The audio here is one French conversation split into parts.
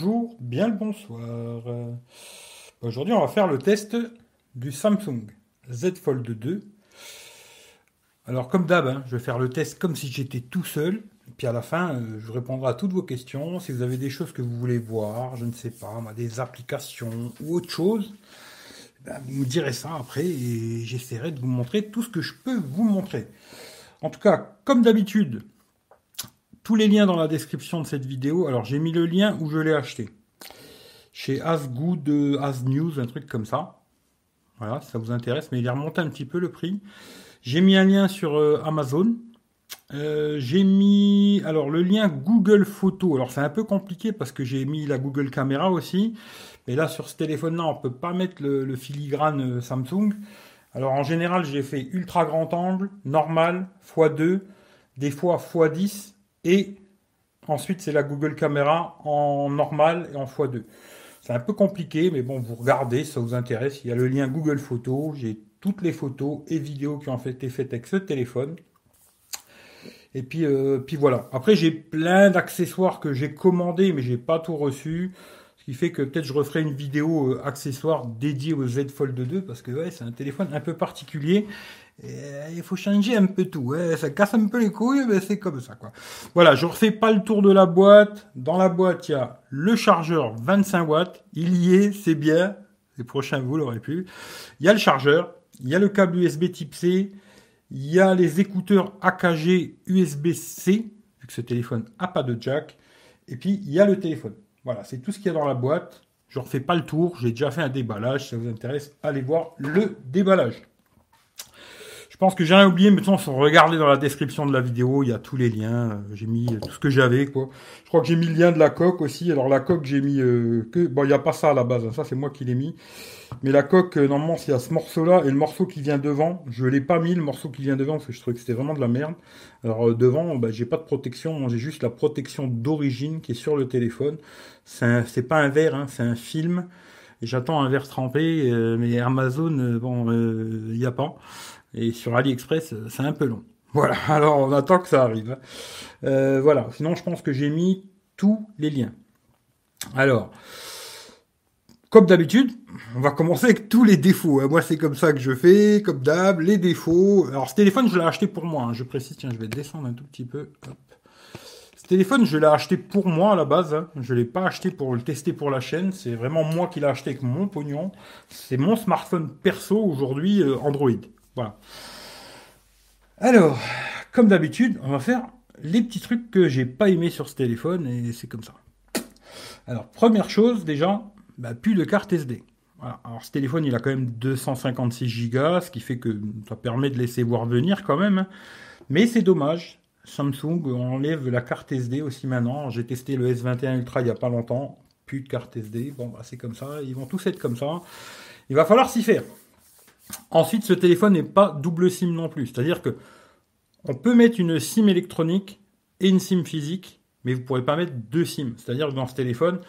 bonjour, bien le bonsoir. Aujourd'hui, on va faire le test du Samsung Z Fold 2. Alors, comme d'hab, hein, je vais faire le test comme si j'étais tout seul. Puis à la fin, euh, je répondrai à toutes vos questions. Si vous avez des choses que vous voulez voir, je ne sais pas, des applications ou autre chose, ben, vous me direz ça après et j'essaierai de vous montrer tout ce que je peux vous montrer. En tout cas, comme d'habitude, tous les liens dans la description de cette vidéo. Alors j'ai mis le lien où je l'ai acheté. Chez Asgood, As News, un truc comme ça. Voilà, ça vous intéresse, mais il est remonté un petit peu le prix. J'ai mis un lien sur euh, Amazon. Euh, j'ai mis alors le lien Google Photo. Alors c'est un peu compliqué parce que j'ai mis la Google Caméra aussi. Mais là sur ce téléphone-là, on peut pas mettre le, filigrane euh, Samsung. Alors en général, j'ai fait ultra grand angle, normal, x2, des fois x10 et ensuite, c'est la Google Caméra en normal et en x2. C'est un peu compliqué, mais bon, vous regardez, ça vous intéresse. Il y a le lien Google Photos. J'ai toutes les photos et vidéos qui ont été faites avec ce téléphone. Et puis, euh, puis voilà. Après, j'ai plein d'accessoires que j'ai commandés, mais j'ai pas tout reçu. Ce qui fait que peut-être je referai une vidéo euh, accessoire dédiée au Z Fold 2 parce que ouais, c'est un téléphone un peu particulier il faut changer un peu tout. Ça casse un peu les couilles, mais c'est comme ça. Voilà, je refais pas le tour de la boîte. Dans la boîte, il y a le chargeur 25 watts. Il y est, c'est bien. Les prochains, vous l'aurez pu. Il y a le chargeur. Il y a le câble USB type C. Il y a les écouteurs AKG USB-C, vu que ce téléphone n'a pas de jack. Et puis, il y a le téléphone. Voilà, c'est tout ce qu'il y a dans la boîte. Je ne refais pas le tour. J'ai déjà fait un déballage. Si ça vous intéresse, allez voir le déballage. Je pense que j'ai rien oublié, mais de toute regardez dans la description de la vidéo, il y a tous les liens. Euh, j'ai mis tout ce que j'avais, quoi. Je crois que j'ai mis le lien de la coque aussi. Alors la coque, j'ai mis euh, que bon, il n'y a pas ça à la base. Hein. Ça, c'est moi qui l'ai mis. Mais la coque, euh, normalement, y a ce morceau-là et le morceau qui vient devant. Je l'ai pas mis le morceau qui vient devant parce que je trouvais que c'était vraiment de la merde. Alors devant, bah, j'ai pas de protection. J'ai juste la protection d'origine qui est sur le téléphone. C'est pas un verre, hein, c'est un film. J'attends un verre trempé, mais Amazon, bon, il n'y a pas. Et sur AliExpress, c'est un peu long. Voilà, alors on attend que ça arrive. Euh, voilà, sinon je pense que j'ai mis tous les liens. Alors, comme d'habitude, on va commencer avec tous les défauts. Hein. Moi, c'est comme ça que je fais, comme d'hab, les défauts. Alors, ce téléphone, je l'ai acheté pour moi. Hein. Je précise, tiens, je vais descendre un tout petit peu. Ce téléphone, je l'ai acheté pour moi à la base. Hein. Je ne l'ai pas acheté pour le tester pour la chaîne. C'est vraiment moi qui l'ai acheté avec mon pognon. C'est mon smartphone perso aujourd'hui, euh, Android. Voilà. Alors, comme d'habitude, on va faire les petits trucs que j'ai pas aimé sur ce téléphone et c'est comme ça. Alors, première chose, déjà, bah, plus de carte SD. Alors, ce téléphone, il a quand même 256 Go, ce qui fait que ça permet de laisser voir venir quand même. Hein. Mais c'est dommage. Samsung enlève la carte SD aussi maintenant. J'ai testé le S21 Ultra il n'y a pas longtemps. Plus de carte SD. Bon, bah, c'est comme ça. Ils vont tous être comme ça. Il va falloir s'y faire. Ensuite, ce téléphone n'est pas double SIM non plus. C'est-à-dire que on peut mettre une SIM électronique et une SIM physique, mais vous ne pourrez pas mettre deux SIM. C'est-à-dire que dans ce téléphone,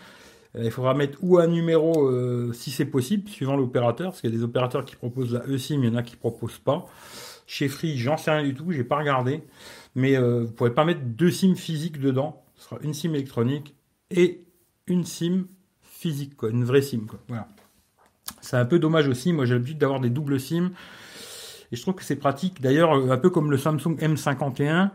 euh, il faudra mettre ou un numéro euh, si c'est possible, suivant l'opérateur, parce qu'il y a des opérateurs qui proposent la eSIM, il y en a qui ne proposent pas. Chez Free, j'en sais rien du tout, j'ai pas regardé, mais euh, vous ne pourrez pas mettre deux SIM physiques dedans. Ce sera une SIM électronique et une SIM physique, une vraie SIM. Voilà. C'est un peu dommage aussi. Moi, j'ai l'habitude d'avoir des doubles SIM. Et je trouve que c'est pratique. D'ailleurs, un peu comme le Samsung M51,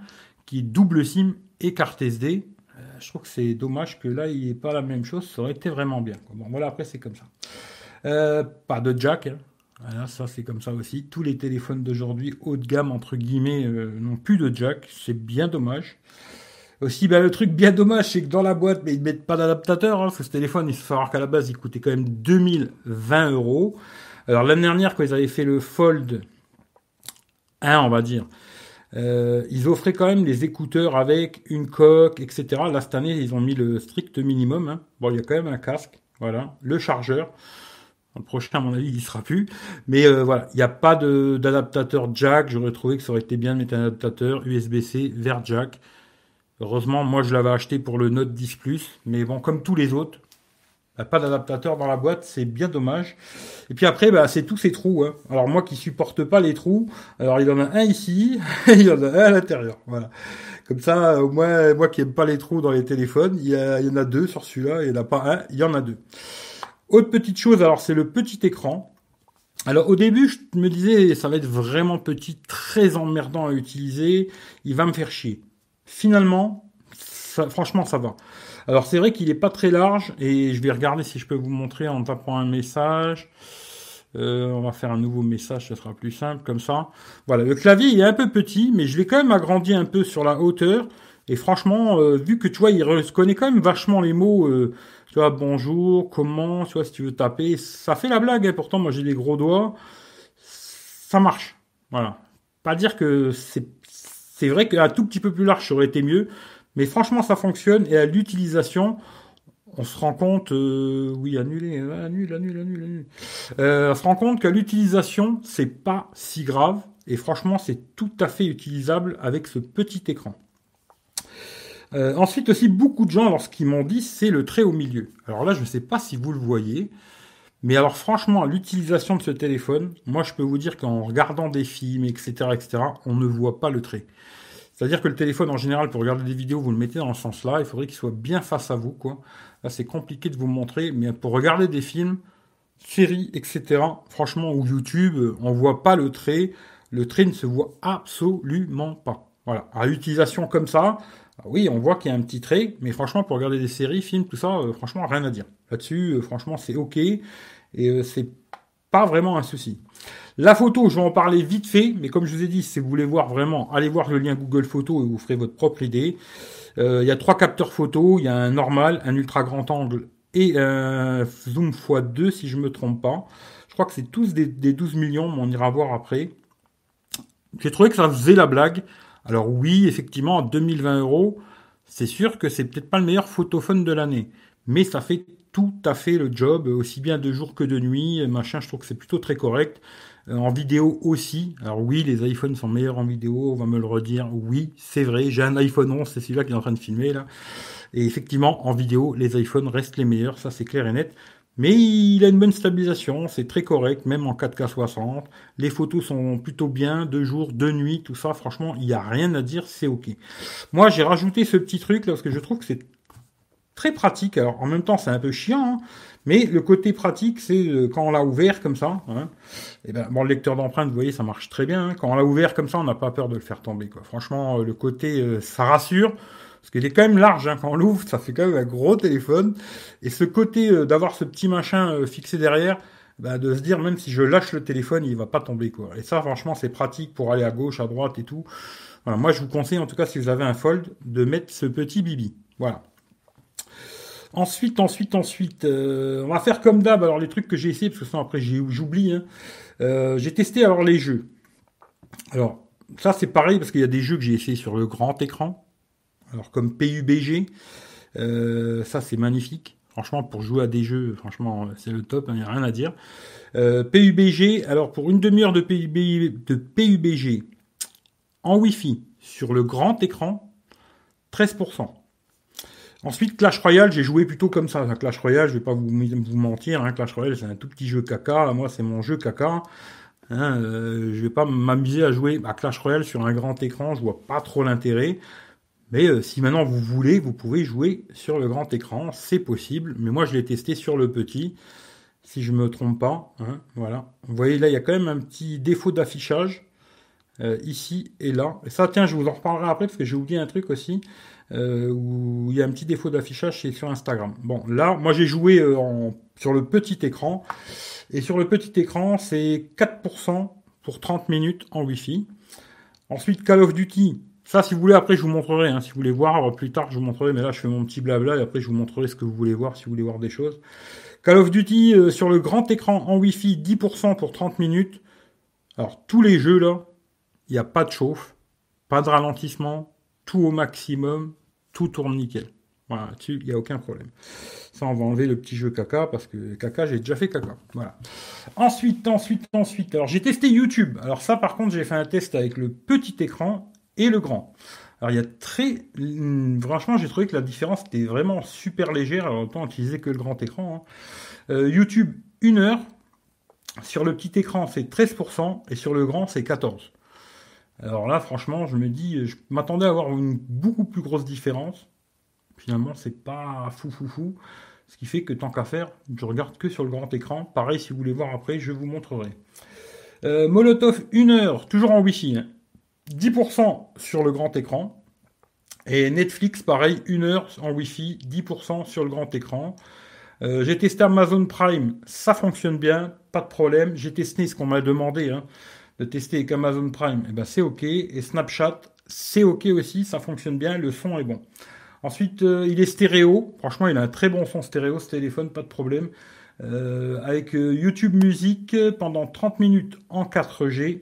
qui est double SIM et carte SD. Euh, je trouve que c'est dommage que là, il n'y ait pas la même chose. Ça aurait été vraiment bien. Bon, voilà, après, c'est comme ça. Euh, pas de jack. Hein. Voilà, ça, c'est comme ça aussi. Tous les téléphones d'aujourd'hui, haut de gamme, entre guillemets, euh, n'ont plus de jack. C'est bien dommage. Aussi, ben, le truc bien dommage, c'est que dans la boîte, mais ils ne mettent pas d'adaptateur. Hein, ce téléphone, il faut savoir qu'à la base, il coûtait quand même 2020 euros. Alors l'année dernière, quand ils avaient fait le Fold 1, on va dire, euh, ils offraient quand même des écouteurs avec une coque, etc. Là, cette année, ils ont mis le strict minimum. Hein. Bon, il y a quand même un casque, voilà, le chargeur. Le prochain, à mon avis, il sera plus. Mais euh, voilà, il n'y a pas d'adaptateur jack. J'aurais trouvé que ça aurait été bien de mettre un adaptateur USB-C vers jack. Heureusement, moi je l'avais acheté pour le Note 10 Plus, mais bon, comme tous les autres, bah, pas d'adaptateur dans la boîte, c'est bien dommage. Et puis après, bah, c'est tous ces trous. Hein. Alors moi qui supporte pas les trous, alors il y en a un ici, et il y en a un à l'intérieur. Voilà. Comme ça, au moins, moi qui aime pas les trous dans les téléphones, il y, y en a deux sur celui-là, il n'y en a pas un, il y en a deux. Autre petite chose, alors c'est le petit écran. Alors au début, je me disais, ça va être vraiment petit, très emmerdant à utiliser, il va me faire chier. Finalement, franchement, ça va. Alors c'est vrai qu'il n'est pas très large, et je vais regarder si je peux vous montrer en tapant un message. Euh, on va faire un nouveau message, ce sera plus simple comme ça. Voilà, le clavier il est un peu petit, mais je l'ai quand même agrandi un peu sur la hauteur. Et franchement, euh, vu que tu vois, il reconnaît quand même vachement les mots, euh, tu vois, bonjour, comment, tu vois, si tu veux taper, ça fait la blague. Hein. Pourtant, moi j'ai des gros doigts, ça marche. Voilà. Pas dire que c'est c'est vrai qu'un tout petit peu plus large ça aurait été mieux, mais franchement ça fonctionne et à l'utilisation, on se rend compte, euh, oui, annuler, annule, annule, annule, annule. Euh, on se rend compte qu'à l'utilisation, c'est pas si grave. Et franchement, c'est tout à fait utilisable avec ce petit écran. Euh, ensuite aussi, beaucoup de gens, lorsqu'ils m'ont dit, c'est le trait au milieu. Alors là, je ne sais pas si vous le voyez. Mais alors franchement, l'utilisation de ce téléphone, moi je peux vous dire qu'en regardant des films, etc., etc., on ne voit pas le trait. C'est-à-dire que le téléphone, en général, pour regarder des vidéos, vous le mettez dans le sens là. Il faudrait qu'il soit bien face à vous, quoi. Là, c'est compliqué de vous montrer, mais pour regarder des films, séries, etc., franchement, ou YouTube, on voit pas le trait. Le trait ne se voit absolument pas. Voilà. À l'utilisation comme ça, oui, on voit qu'il y a un petit trait, mais franchement, pour regarder des séries, films, tout ça, euh, franchement, rien à dire. Là-dessus, euh, franchement, c'est ok. Et euh, c'est pas vraiment un souci. La photo, je vais en parler vite fait, mais comme je vous ai dit, si vous voulez voir vraiment, allez voir le lien Google Photo et vous ferez votre propre idée. Il y a trois capteurs photo, il y a un normal, un ultra grand angle et un zoom x2 si je me trompe pas. Je crois que c'est tous des, 12 millions, mais on ira voir après. J'ai trouvé que ça faisait la blague. Alors oui, effectivement, à 2020 euros, c'est sûr que c'est peut-être pas le meilleur photophone de l'année, mais ça fait tout à fait le job, aussi bien de jour que de nuit. Machin, je trouve que c'est plutôt très correct. Euh, en vidéo aussi. Alors oui, les iPhones sont meilleurs en vidéo, on va me le redire. Oui, c'est vrai. J'ai un iPhone 11, c'est celui-là qui est en train de filmer là. Et effectivement, en vidéo, les iPhones restent les meilleurs, ça c'est clair et net. Mais il a une bonne stabilisation, c'est très correct, même en 4K 60. Les photos sont plutôt bien, de jour, de nuit, tout ça, franchement, il n'y a rien à dire, c'est ok. Moi, j'ai rajouté ce petit truc là parce que je trouve que c'est très pratique. Alors en même temps, c'est un peu chiant, hein, mais le côté pratique, c'est euh, quand on l'a ouvert comme ça. Hein, et eh ben, bon, le lecteur d'empreintes, vous voyez, ça marche très bien. Hein. Quand on l'a ouvert comme ça, on n'a pas peur de le faire tomber. Franchement, euh, le côté, euh, ça rassure. Parce qu'il est quand même large, hein, quand on l'ouvre, ça fait quand même un gros téléphone. Et ce côté d'avoir ce petit machin fixé derrière, bah, de se dire même si je lâche le téléphone, il va pas tomber quoi. Et ça, franchement, c'est pratique pour aller à gauche, à droite et tout. Voilà, moi, je vous conseille, en tout cas, si vous avez un fold, de mettre ce petit bibi. Voilà. Ensuite, ensuite, ensuite, euh, on va faire comme d'hab. Alors les trucs que j'ai essayé, parce que sinon après j'oublie. Hein. Euh, j'ai testé alors les jeux. Alors ça c'est pareil parce qu'il y a des jeux que j'ai essayé sur le grand écran. Alors comme PUBG, euh, ça c'est magnifique. Franchement, pour jouer à des jeux, franchement, c'est le top, il hein, n'y a rien à dire. PUBG, alors pour une demi-heure de, PUBG en Wi-Fi sur le grand écran, 13%. Ensuite, Clash Royale, j'ai joué plutôt comme ça. Clash Royale, je vais pas vous, mentir, hein, Clash Royale, c'est un tout petit jeu caca. Moi, c'est mon jeu caca. Hein, euh, je vais pas m'amuser à jouer à Clash Royale sur un grand écran. Je vois pas trop l'intérêt. Mais euh, si maintenant vous voulez, vous pouvez jouer sur le grand écran, c'est possible. Mais moi, je l'ai testé sur le petit, si je me trompe pas. Hein, voilà. Vous voyez là, il y a quand même un petit défaut d'affichage euh, ici et là. Et ça, tiens, je vous en reparlerai après parce que j'ai oublié un truc aussi. Euh, où il y a un petit défaut d'affichage, c'est sur Instagram. Bon, là, moi j'ai joué euh, sur le petit écran, et sur le petit écran, c'est 4% pour 30 minutes en Wi-Fi. Ensuite, Call of Duty, ça, si vous voulez, après, je vous montrerai. Hein, si vous voulez voir plus tard, je vous montrerai. Mais là, je fais mon petit blabla et après, je vous montrerai ce que vous voulez voir si vous voulez voir des choses. Call of Duty euh, sur le grand écran en Wi-Fi, 10% pour 30 minutes. Alors, tous les jeux là, il n'y a pas de chauffe, pas de ralentissement, tout au maximum, tout tourne nickel. Voilà, il n'y a aucun problème. Ça, on va enlever le petit jeu caca, parce que caca, j'ai déjà fait caca. Voilà. Ensuite, ensuite, ensuite. Alors, j'ai testé YouTube. Alors, ça, par contre, j'ai fait un test avec le petit écran et le grand. Alors, il y a très. Franchement, j'ai trouvé que la différence était vraiment super légère. Alors, autant utiliser que le grand écran. Hein. Euh, YouTube, une heure. Sur le petit écran, c'est 13%. Et sur le grand, c'est 14%. Alors là, franchement, je me dis, je m'attendais à avoir une beaucoup plus grosse différence. Finalement, c'est pas fou fou fou. Ce qui fait que tant qu'à faire, je regarde que sur le grand écran. Pareil, si vous voulez voir après, je vous montrerai. Euh, Molotov 1 heure, toujours en Wi-Fi. 10% hein. sur le grand écran. Et Netflix, pareil, 1 heure en Wi-Fi, 10% sur le grand écran. Euh, j'ai testé Amazon Prime, ça fonctionne bien, pas de problème. J'ai testé ce qu'on m'a demandé hein, de tester avec Amazon Prime, et eh ben c'est ok. Et Snapchat, c'est ok aussi, ça fonctionne bien, le son est bon. Ensuite, euh, il est stéréo. Franchement, il a un très bon son stéréo, ce téléphone, pas de problème. Euh, avec YouTube Musique pendant 30 minutes en 4G,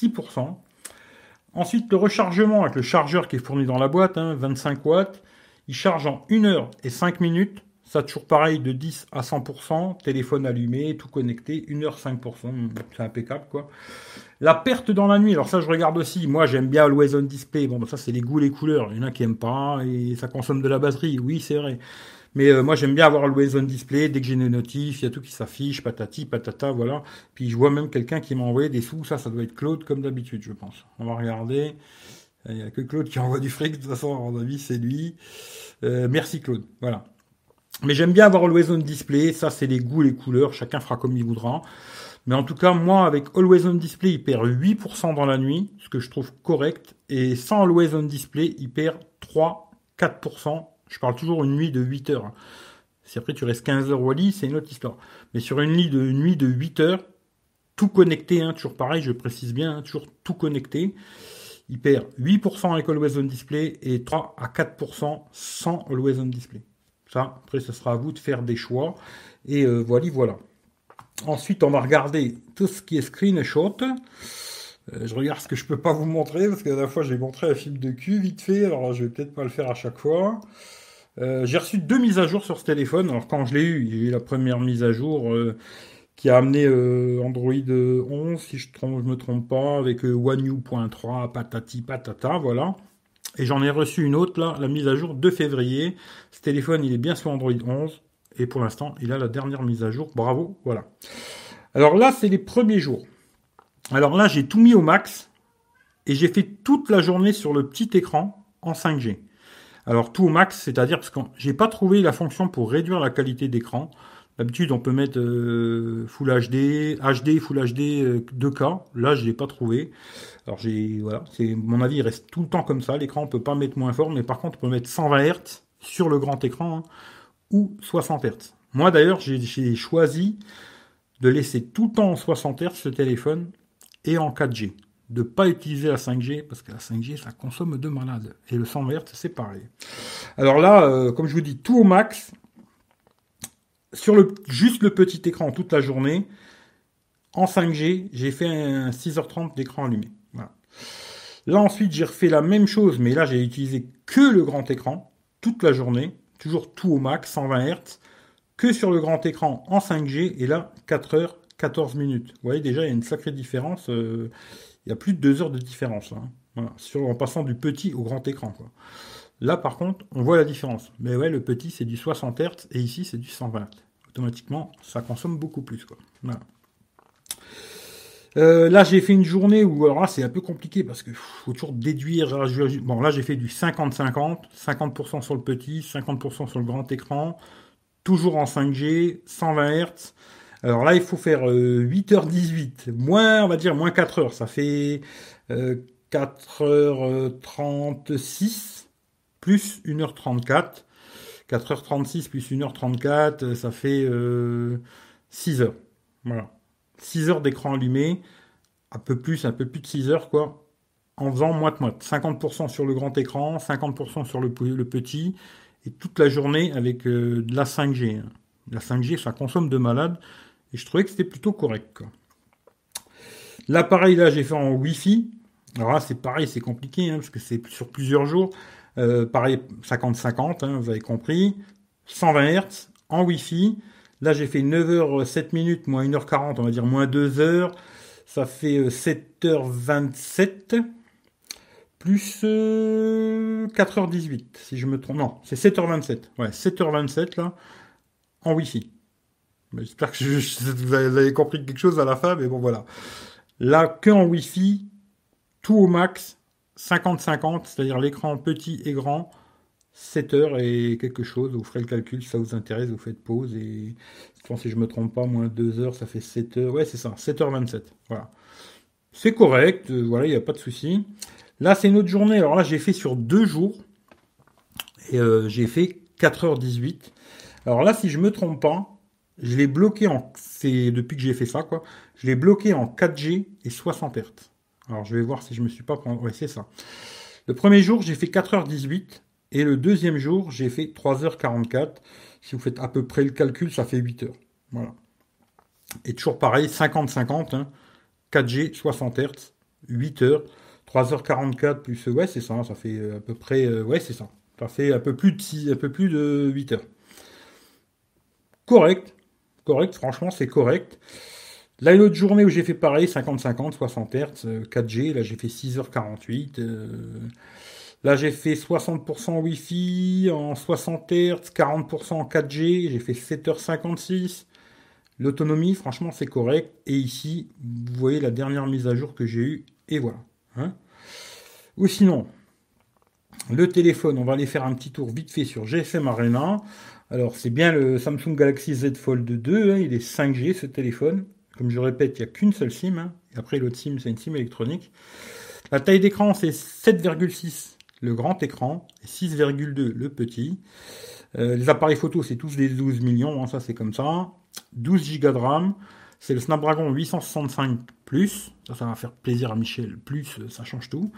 6%. Ensuite, le rechargement avec le chargeur qui est fourni dans la boîte, 25 hein, watts. Il charge en 1 heure et 5 minutes. Ça, toujours pareil, de 10 à 100%, téléphone allumé, tout connecté, 1h5%, c'est impeccable, quoi. La perte dans la nuit, alors ça, je regarde aussi. Moi, j'aime bien Always On Display. Bon, bah, ça, c'est les goûts, les couleurs. Il y en a qui aiment pas, et ça consomme de la batterie. Oui, c'est vrai. Mais euh, moi, j'aime bien avoir Always On Display. Dès que j'ai une notif, il y a tout qui s'affiche, patati, patata, voilà. Puis je vois même quelqu'un qui m'a envoyé des sous. Ça, ça doit être Claude, comme d'habitude, je pense. On va regarder. Il n'y a que Claude qui envoie du fric. De toute façon, à mon avis, c'est lui. Euh, merci, Claude. Voilà. Mais j'aime bien avoir Always On Display. Ça, c'est les goûts, les couleurs. Chacun fera comme il voudra. Mais en tout cas, moi, avec Always On Display, il perd 8% dans la nuit, ce que je trouve correct. Et sans Always On Display, il perd 3, 4%. Je parle toujours une nuit de 8 heures. Si après tu restes 15 heures au lit, c'est une autre histoire. Mais sur une nuit de, nuit de 8 heures, tout connecté, hein, toujours pareil, je précise bien, hein, toujours tout connecté, il perd 8% avec Always On Display et 3 à 4% sans Always On Display. Ça, après, ce sera à vous de faire des choix. Et euh, voilà, voilà. Ensuite, on va regarder tout ce qui est screenshot. Euh, je regarde ce que je peux pas vous montrer, parce que la fois, j'ai montré un film de cul vite fait. Alors je vais peut-être pas le faire à chaque fois. Euh, j'ai reçu deux mises à jour sur ce téléphone. Alors quand je l'ai eu, il y a eu la première mise à jour qui a amené Android 11, si je ne me trompe pas, avec One U.3, patati patata, voilà. Et j'en ai reçu une autre, là, la mise à jour de février. Ce téléphone, il est bien sur Android 11. Et pour l'instant, il a la dernière mise à jour. Bravo, voilà. Alors là, c'est les premiers jours. Alors là, j'ai tout mis au max. Et j'ai fait toute la journée sur le petit écran en 5G. Alors tout au max, c'est-à-dire parce que j'ai pas trouvé la fonction pour réduire la qualité d'écran. D'habitude, on peut mettre euh, Full HD, HD, Full HD 2K. Euh, Là, je l'ai pas trouvé. Alors j'ai voilà, c'est mon avis, il reste tout le temps comme ça. L'écran, on peut pas mettre moins fort, mais par contre, on peut mettre 120 Hz sur le grand écran hein, ou 60 Hz. Moi d'ailleurs, j'ai choisi de laisser tout le temps en 60 Hz ce téléphone et en 4G. De pas utiliser la 5G parce que la 5G ça consomme de malade et le 120 Hz c'est pareil. Alors là, euh, comme je vous dis, tout au max sur le juste le petit écran toute la journée. En 5G, j'ai fait un 6h30 d'écran allumé. Là ensuite j'ai refait la même chose, mais là j'ai utilisé que le grand écran toute la journée, toujours tout au max, 120 Hz, que sur le grand écran en 5G, et là 4 heures 14 minutes. Vous voyez déjà il y a une sacrée différence, euh, il y a plus de 2 heures de différence, hein. en passant du petit au grand écran. Là par contre, on voit la différence. Mais ouais, le petit c'est du 60 Hz et ici c'est du 120 Automatiquement, ça consomme beaucoup plus. Quoi. Euh, là, j'ai fait une journée où, alors là, c'est un peu compliqué parce que faut toujours déduire. Bon, là, j'ai fait du 50-50, 50%, sur le petit, 50% sur le grand écran, toujours en 5G, 120 Hz. Alors là, il faut faire 8h18, euh, moins, on va dire, moins 4 heures. Ça fait 4h36 euh, plus 1h34. 4h36 plus 1h34, ça fait 6 heures. Voilà. 6 heures d'écran allumé, un peu plus, un peu plus de 6 heures, quoi, en faisant moite-moite. 50% sur le grand écran, 50% sur le, petit, et toute la journée avec euh, de la 5G. Hein. La 5G, ça consomme de malade, et je trouvais que c'était plutôt correct. L'appareil, là, j'ai fait en Wi-Fi. Alors là, c'est pareil, c'est compliqué, hein, parce que c'est sur plusieurs jours. Euh, pareil, 50-50, hein, vous avez compris. 120 Hz en Wi-Fi. Là, j'ai fait 9h7 minutes, moins 1h40, on va dire moins 2h. Ça fait 7h27 euh, plus 4h18, euh, si je me trompe. Non, c'est 7h27. Ouais, 7h27 là, en Wi-Fi. J'espère que vous avez compris quelque chose à la fin, mais bon voilà. Là, que en Wi-Fi, tout au max, 50-50, c'est-à-dire l'écran petit et grand, 7 heures et quelque chose. Vous ferez le calcul si ça vous intéresse, vous faites pause et je pense si je me trompe pas, moins 2 heures, ça fait 7 heures. Ouais, c'est ça, 7h27. Voilà. C'est correct, euh, voilà, il n'y a pas de souci. Là, c'est une autre journée. Alors là, j'ai fait sur deux jours. Et euh, j'ai fait 4h18. Alors là, si je me trompe pas, je l'ai bloqué en. C'est depuis que j'ai fait ça, quoi. Je l'ai bloqué en 4G et 60 Hz. Alors je vais voir si je me suis pas. Ouais, c'est ça. Le premier jour, j'ai fait 4h18. Et le deuxième jour, j'ai fait 3h44. Si vous faites à peu près le calcul, ça fait 8 h Voilà. Et toujours pareil, 50-50. 4G, 60 Hz, 8 h 3h44 plus. Ouais, c'est ça. Ça fait euh, à peu près. Euh, ouais, c'est ça. Ça fait un peu plus de, 6, un peu plus de 8 heures. Correct. Correct, franchement, c'est correct. Là, une autre journée où j'ai fait pareil, 50-50, 60 Hz, 4G. Là, j'ai fait 6h48. Euh, là, j'ai fait 60% Wi-Fi en 60 Hz, 40% en 4G. J'ai fait 7h56. L'autonomie, franchement, c'est correct. Et ici, vous voyez la dernière mise à jour que j'ai eue. Et voilà. Hein. Ou sinon, le téléphone, on va aller faire un petit tour vite fait sur GSM Arena. Alors, c'est bien le Samsung Galaxy Z Fold 2. Hein, il est 5G ce téléphone. Comme je répète, il n'y a qu'une seule SIM. Hein. Et après, l'autre SIM, c'est une SIM électronique. La taille d'écran, c'est 7,6 le grand écran et 6,2 le petit. Euh, les appareils photo, c'est tous des 12 millions. Hein, ça, c'est comme ça. 12 Go de RAM. C'est le Snapdragon 865 Plus. Ça, ça va faire plaisir à Michel. Plus, ça change tout.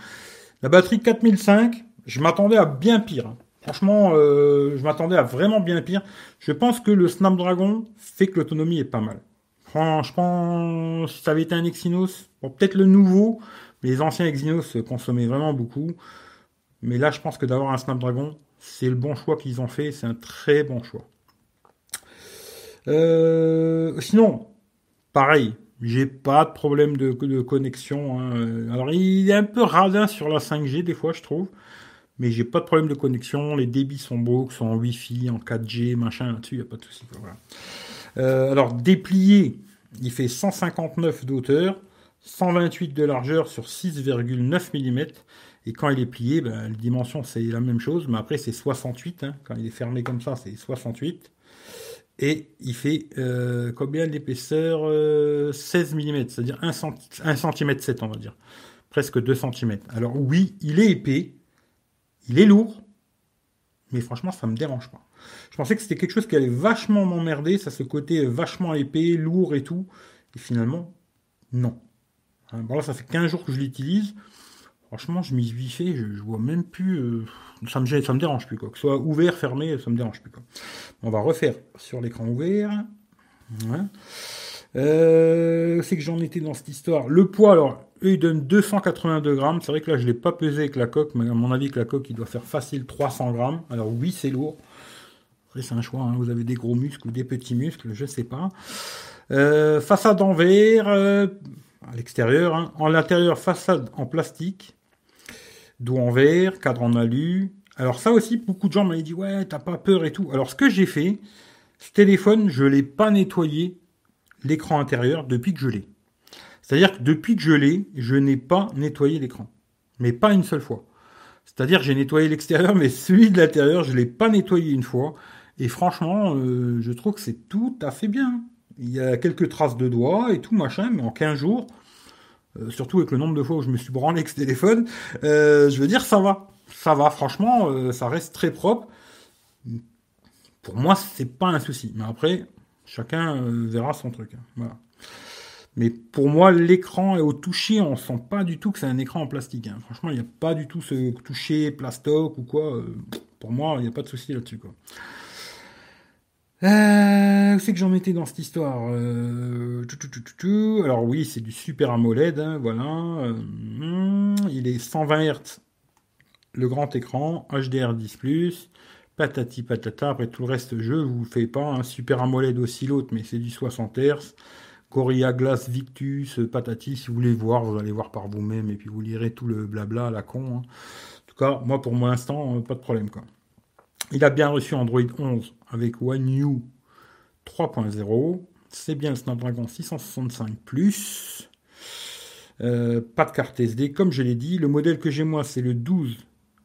La batterie 4005. Je m'attendais à bien pire. Franchement, euh, je m'attendais à vraiment bien pire. Je pense que le Snapdragon fait que l'autonomie est pas mal. Franchement, si ça avait été un Exynos, peut-être le nouveau, mais les anciens Exynos consommaient vraiment beaucoup. Mais là, je pense que d'avoir un Snapdragon, c'est le bon choix qu'ils ont fait. C'est un très bon choix. Euh, sinon, pareil, j'ai pas de problème de, connexion. Hein. Alors, il est un peu radin sur la 5G des fois, je trouve. Mais j'ai pas de problème de connexion. Les débits sont beaux, que ce en Wi-Fi, en 4G, machin, là-dessus, il n'y a pas de souci. Euh, alors, déplié, il fait 159 d'auteur, 128 de largeur sur 6,9 mm. Et quand il est plié, ben, la dimension c'est la même chose, mais après c'est 68. Hein. Quand il est fermé comme ça, c'est 68. Et il fait euh, combien d'épaisseur 16 mm, c'est-à-dire 1 cm 7 on va dire. Presque 2 cm. Alors oui, il est épais, il est lourd, mais franchement, ça me dérange pas. Je pensais que c'était quelque chose qui allait vachement m'emmerder, ça ce côté vachement épais, lourd et tout. Et finalement, non. Hein, bon là, ça fait 15 jours que je l'utilise. Franchement, je m'y suis fait, je, je, vois même plus. Euh, ça me ça me dérange plus quoi. Que ce soit ouvert, fermé, ça me dérange plus quoi. On va refaire sur l'écran ouvert. Euh, c'est que j'en étais dans cette histoire. Le poids, alors, eux, ils donnent 282 grammes. C'est vrai que là, je ne l'ai pas pesé avec la coque, mais à mon avis, que la coque, il doit faire facile 300 grammes. Alors, oui, c'est lourd. Après, c'est un choix. Hein. Vous avez des gros muscles ou des petits muscles, je ne sais pas. Euh, façade en verre, euh, à l'extérieur. Hein. En l'intérieur, façade en plastique. Dos en verre, cadre en alu. Alors, ça aussi, beaucoup de gens m'avaient dit Ouais, t'as pas peur et tout. Alors, ce que j'ai fait, ce téléphone, je ne l'ai pas nettoyé l'écran intérieur depuis que je l'ai. C'est-à-dire que depuis que je l'ai, je n'ai pas nettoyé l'écran. Mais pas une seule fois. C'est-à-dire que j'ai nettoyé l'extérieur, mais celui de l'intérieur, je ne l'ai pas nettoyé une fois. Et franchement, euh, je trouve que c'est tout à fait bien. Il y a quelques traces de doigts et tout, machin, mais en 15 jours, euh, surtout avec le nombre de fois où je me suis branlé avec ce téléphone, euh, je veux dire, ça va. Ça va, franchement, ça reste très propre. Pour moi, c'est pas un souci. Mais après, Chacun euh, verra son truc. Hein. Mais pour moi, l'écran est au toucher, on sent pas du tout que c'est un écran en plastique. Hein. Franchement, il n'y a pas du tout ce toucher plastoc ou quoi. Euh, pour moi, il n'y a pas de souci là-dessus. Euh, c'est que j'en étais dans cette histoire Alors oui, c'est du Super AMOLED, hein, voilà. il est 120 Hz, le grand écran, HDR10+, patati patata. Après tout le reste, je vous fais pas un super AMOLED aussi l'autre, mais c'est du 60 Hz. Gorilla Glass Victus, patati, si vous voulez voir, vous allez voir par vous-même et puis vous lirez tout le blabla à la con. Hein. En tout cas, moi pour l'instant, euh, pas de problème. Quoi. Il a bien reçu Android 11 avec One U 3.0. C'est bien le Snapdragon 665 Plus. Euh, pas de carte SD, comme je l'ai dit. Le modèle que j'ai moi, c'est le 12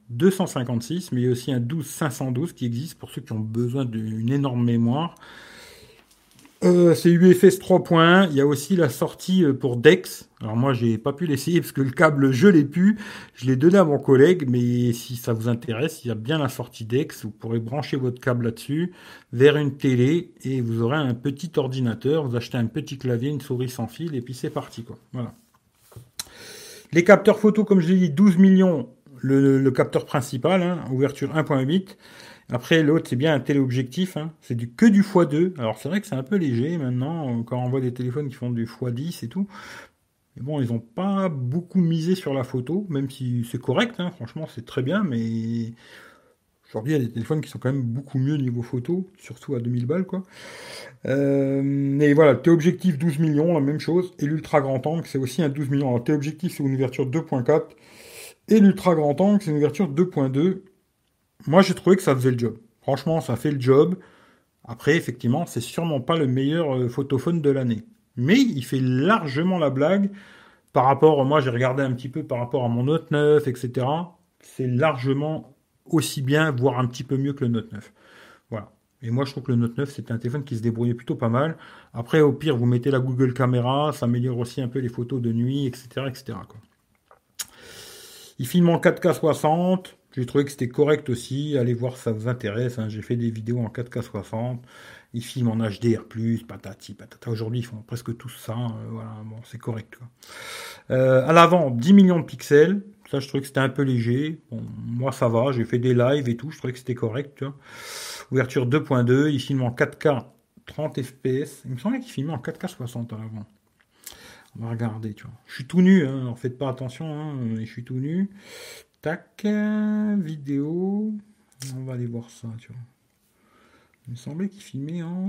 256, mais il y a aussi un 12 512 qui existe pour ceux qui ont besoin d'une énorme mémoire. Euh, c'est UFS 3.1. Il y a aussi la sortie euh, pour DEX. Alors moi, j'ai pas pu l'essayer parce que le câble, je l'ai pu. Je l'ai donné à mon collègue, mais si ça vous intéresse, il y a bien la sortie DEX. Vous pourrez brancher votre câble là-dessus vers une télé et vous aurez un petit ordinateur. Vous achetez un petit clavier, une souris sans fil et puis c'est parti. Voilà. Les capteurs photo, comme je l'ai dit, 12 millions. Le, capteur principal, hein, ouverture 1.8. Après, l'autre, c'est bien un téléobjectif. Hein. C'est du, que du x2. Alors, c'est vrai que c'est un peu léger maintenant, quand on voit des téléphones qui font du x10 et tout. Mais bon, ils n'ont pas beaucoup misé sur la photo, même si c'est correct. Hein. Franchement, c'est très bien, mais aujourd'hui, il y a des téléphones qui sont quand même beaucoup mieux niveau photo, surtout à 2000 balles, quoi. Euh, mais voilà, téléobjectif 12 millions, la même chose. Et l'ultra grand angle, c'est aussi un 12 millions. Alors, téléobjectif, c'est une ouverture 2.4. Et l'ultra grand angle, c'est une ouverture 2.2 moi j'ai trouvé que ça faisait le job. Franchement, ça fait le job. Après, effectivement, c'est sûrement pas le meilleur euh, photophone de l'année. Mais il fait largement la blague par rapport, moi j'ai regardé un petit peu par rapport à mon Note 9, etc. C'est largement aussi bien, voire un petit peu mieux que le Note 9. Voilà. Et moi je trouve que le Note 9 c'est un téléphone qui se débrouillait plutôt pas mal. Après, au pire, vous mettez la Google Caméra, ça améliore aussi un peu les photos de nuit, etc. etc. Il filme en 4K 60. J'ai trouvé que c'était correct aussi. Allez voir ça vous intéresse. Hein. J'ai fait des vidéos en 4K 60. Ils filment en HDR+, patati, patata. Aujourd'hui, ils font presque tout ça. Hein. voilà, bon, c'est correct. Euh, à l'avant, 10 millions de pixels. Ça, je trouvais que c'était un peu léger. Bon, moi, ça va. J'ai fait des lives et tout. Je trouvais que c'était correct. Ouverture 2.2. Ils filment en 4K 30 fps. Il me semblait qu'ils filmaient en 4K 60 à l'avant. On va regarder, tu vois. Je suis tout nu, hein. Alors, faites pas attention, hein. Je suis tout nu. Tac, vidéo. On va aller voir ça, tu vois. Il me semblait qu'il filmait en.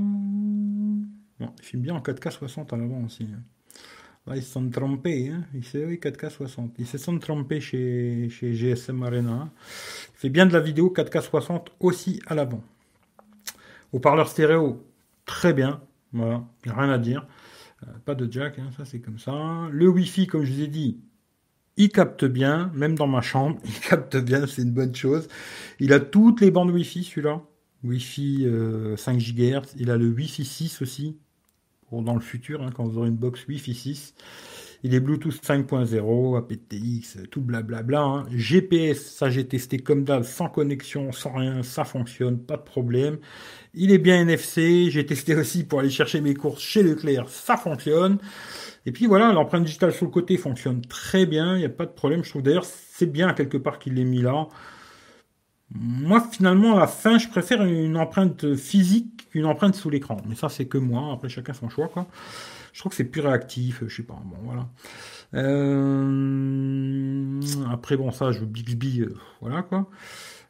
Non, il filme bien en 4K 60 à l'avant aussi. Là, ils se sont trompés. Hein. Il s'est 4K 60. Ils se sont trompés chez, chez GSM Arena. Hein. Il fait bien de la vidéo 4K 60 aussi à l'avant. Au parleur stéréo, très bien. Voilà, il n'y a rien à dire. Euh, pas de jack, ça c'est comme ça. Le Wi-Fi, comme je vous ai dit, il capte bien, même dans ma chambre, il capte bien, c'est une bonne chose. Il a toutes les bandes Wi-Fi, celui-là. Wi-Fi 5 GHz. Il a le Wi-Fi 6 aussi, pour dans le futur, hein, quand vous aurez une box Wi-Fi 6. Il est Bluetooth 5.0, aptX, tout blablabla. Hein. GPS, ça j'ai testé comme d'hab, sans connexion, sans rien, ça fonctionne, pas de problème. Il est bien NFC, j'ai testé aussi pour aller chercher mes courses chez Leclerc, ça fonctionne. Et puis voilà, l'empreinte digitale sur le côté fonctionne très bien, il n'y a pas de problème. Je trouve d'ailleurs c'est bien quelque part qu'il l'ait mis là. Moi, finalement, à la fin, je préfère une empreinte physique qu'une empreinte sous l'écran. Mais ça, c'est que moi. Après, chacun son choix, quoi. Je trouve que c'est plus réactif. Je sais pas. Bon, voilà. Euh, après, bon, ça, je Bixby. Euh, voilà, quoi.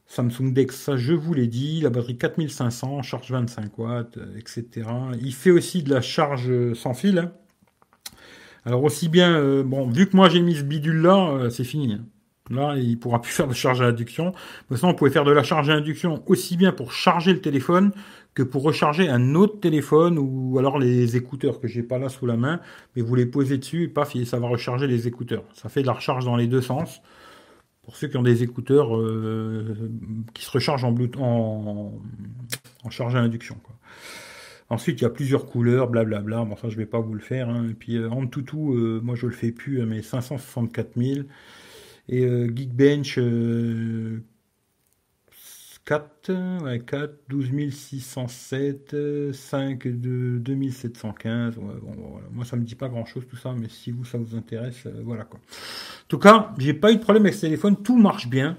Samsung Dex, ça, je vous l'ai dit. La batterie 4500, charge 25 watts, euh, etc. Il fait aussi de la charge sans fil. Hein. Alors aussi bien, bon, vu que moi j'ai mis ce bidule là, c'est fini. Hein. Là, il pourra plus faire de charge à induction. Maintenant, on pouvait faire de la charge à induction aussi bien pour charger le téléphone que pour recharger un autre téléphone ou alors les écouteurs que j'ai pas là sous la main, mais vous les posez dessus et paf, ça va recharger les écouteurs. Ça fait de la recharge dans les deux sens. Pour ceux qui ont des écouteurs euh, qui se rechargent en, en, en charge à induction. Ensuite, il y a plusieurs couleurs, blablabla. Bon, ça, je vais pas vous le faire. Hein. Et puis, euh, en tout, euh, moi, je le fais plus, hein, mais 564 000. Et Geekbench, 4, ouais, 4, 12 607, 5 de 2715. Ouais, bon, voilà. Moi, ça me dit pas grand chose tout ça, mais si vous, ça vous intéresse, voilà quoi. En tout cas, j'ai pas eu de problème avec ce téléphone, tout marche bien.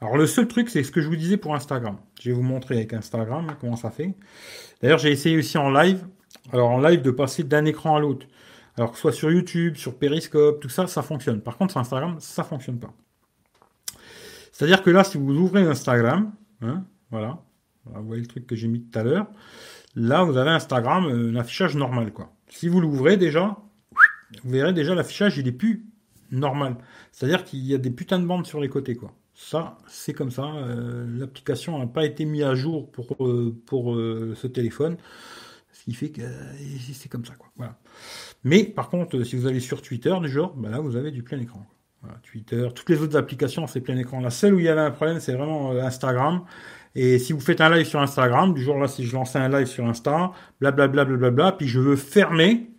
Alors le seul truc, c'est ce que je vous disais pour Instagram. Je vais vous montrer avec Instagram comment ça fait. D'ailleurs, j'ai essayé aussi en live. Alors en live de passer d'un écran à l'autre. Alors que ce soit sur YouTube, sur Periscope, tout ça, ça fonctionne. Par contre, sur Instagram, ça fonctionne pas. C'est-à-dire que là, si vous ouvrez Instagram, hein, voilà, vous voyez le truc que j'ai mis tout à l'heure. Là, vous avez Instagram, euh, l'affichage normal, quoi. Si vous l'ouvrez déjà, vous verrez déjà l'affichage, il est plus normal. C'est-à-dire qu'il y a des putains de bandes sur les côtés, quoi. Ça, c'est comme ça. Euh, l'application n'a pas été mise à jour pour, euh, pour ce téléphone. Ce qui fait que c'est comme ça, quoi. Voilà. Mais par contre, si vous allez sur Twitter, du genre, bah là, vous avez du plein écran. Twitter, toutes les autres applications, c'est plein écran. La seule où il y avait un problème, c'est vraiment euh, Instagram. Et si vous faites un live sur Instagram, du jour là, si je lançais un live sur Insta, blablabla, bla, bla, puis je veux fermer,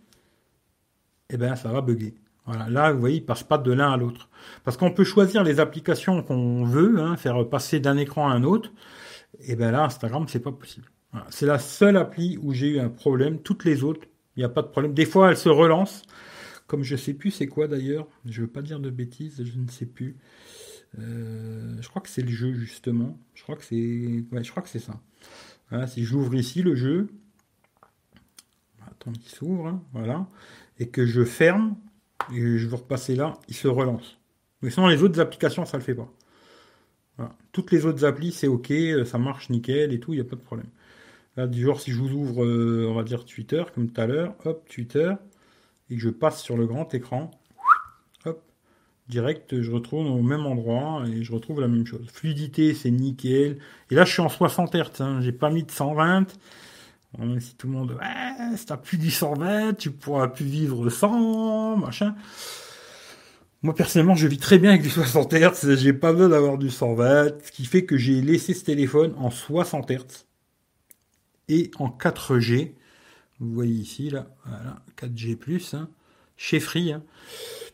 eh ben, ça va bugger. Voilà. Là, vous voyez, il passe pas de l'un à l'autre. Parce qu'on peut choisir les applications qu'on veut, hein, faire passer d'un écran à un autre. Et ben là, Instagram, c'est pas possible. C'est la seule appli où j'ai eu un problème. Toutes les autres, il n'y a pas de problème. Des fois, elles se relancent. Comme je sais plus c'est quoi d'ailleurs. Je veux pas dire de bêtises, je ne sais plus. Euh, je crois que c'est le jeu justement. Je crois que c'est, je crois que c'est ça. si j'ouvre ici le jeu, attends qu'il s'ouvre, hein, voilà, et que je ferme et je veux repasser là, il se relance. Mais sinon les autres applications ça le fait pas. Toutes les autres applis c'est ok, ça marche nickel et tout, il n'y a pas de problème. Là, du genre, si je vous ouvre, euh, on va dire Twitter, comme tout à l'heure, hop, Twitter, et que je passe sur le grand écran, hop, direct, je retrouve au même endroit et je retrouve la même chose. Fluidité, c'est nickel. Et là, je suis en 60 Hz, hein, j'ai pas mis de 120. si tout le monde, ouais, si t'as plus du 120, tu pourras plus vivre sans, machin. Moi, personnellement, je vis très bien avec du 60 Hz, j'ai pas besoin d'avoir du 120, ce qui fait que j'ai laissé ce téléphone en 60 Hz et en 4G. Vous voyez ici, là, voilà, 4G+, hein, chez Free, hein.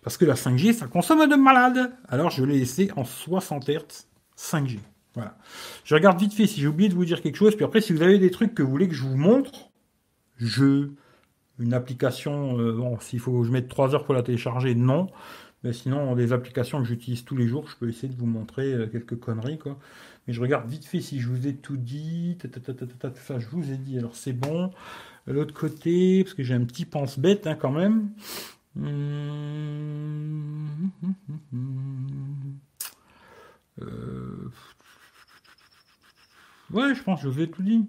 parce que la 5G, ça consomme de malade. Alors, je l'ai laissé en 60 Hz 5G. Voilà. Je regarde vite fait si j'ai oublié de vous dire quelque chose, puis après, si vous avez des trucs que vous voulez que je vous montre, je, une application, euh, bon, s'il faut que je mette 3 heures pour la télécharger, non. Mais sinon, des applications que j'utilise tous les jours, je peux essayer de vous montrer euh, quelques conneries, quoi. Mais je regarde vite fait si je vous ai tout dit. Enfin, je vous ai dit, alors c'est bon. L'autre côté, parce que j'ai un petit pense-bête hein, quand même. Euh, ouais, je pense que je vous ai tout dit.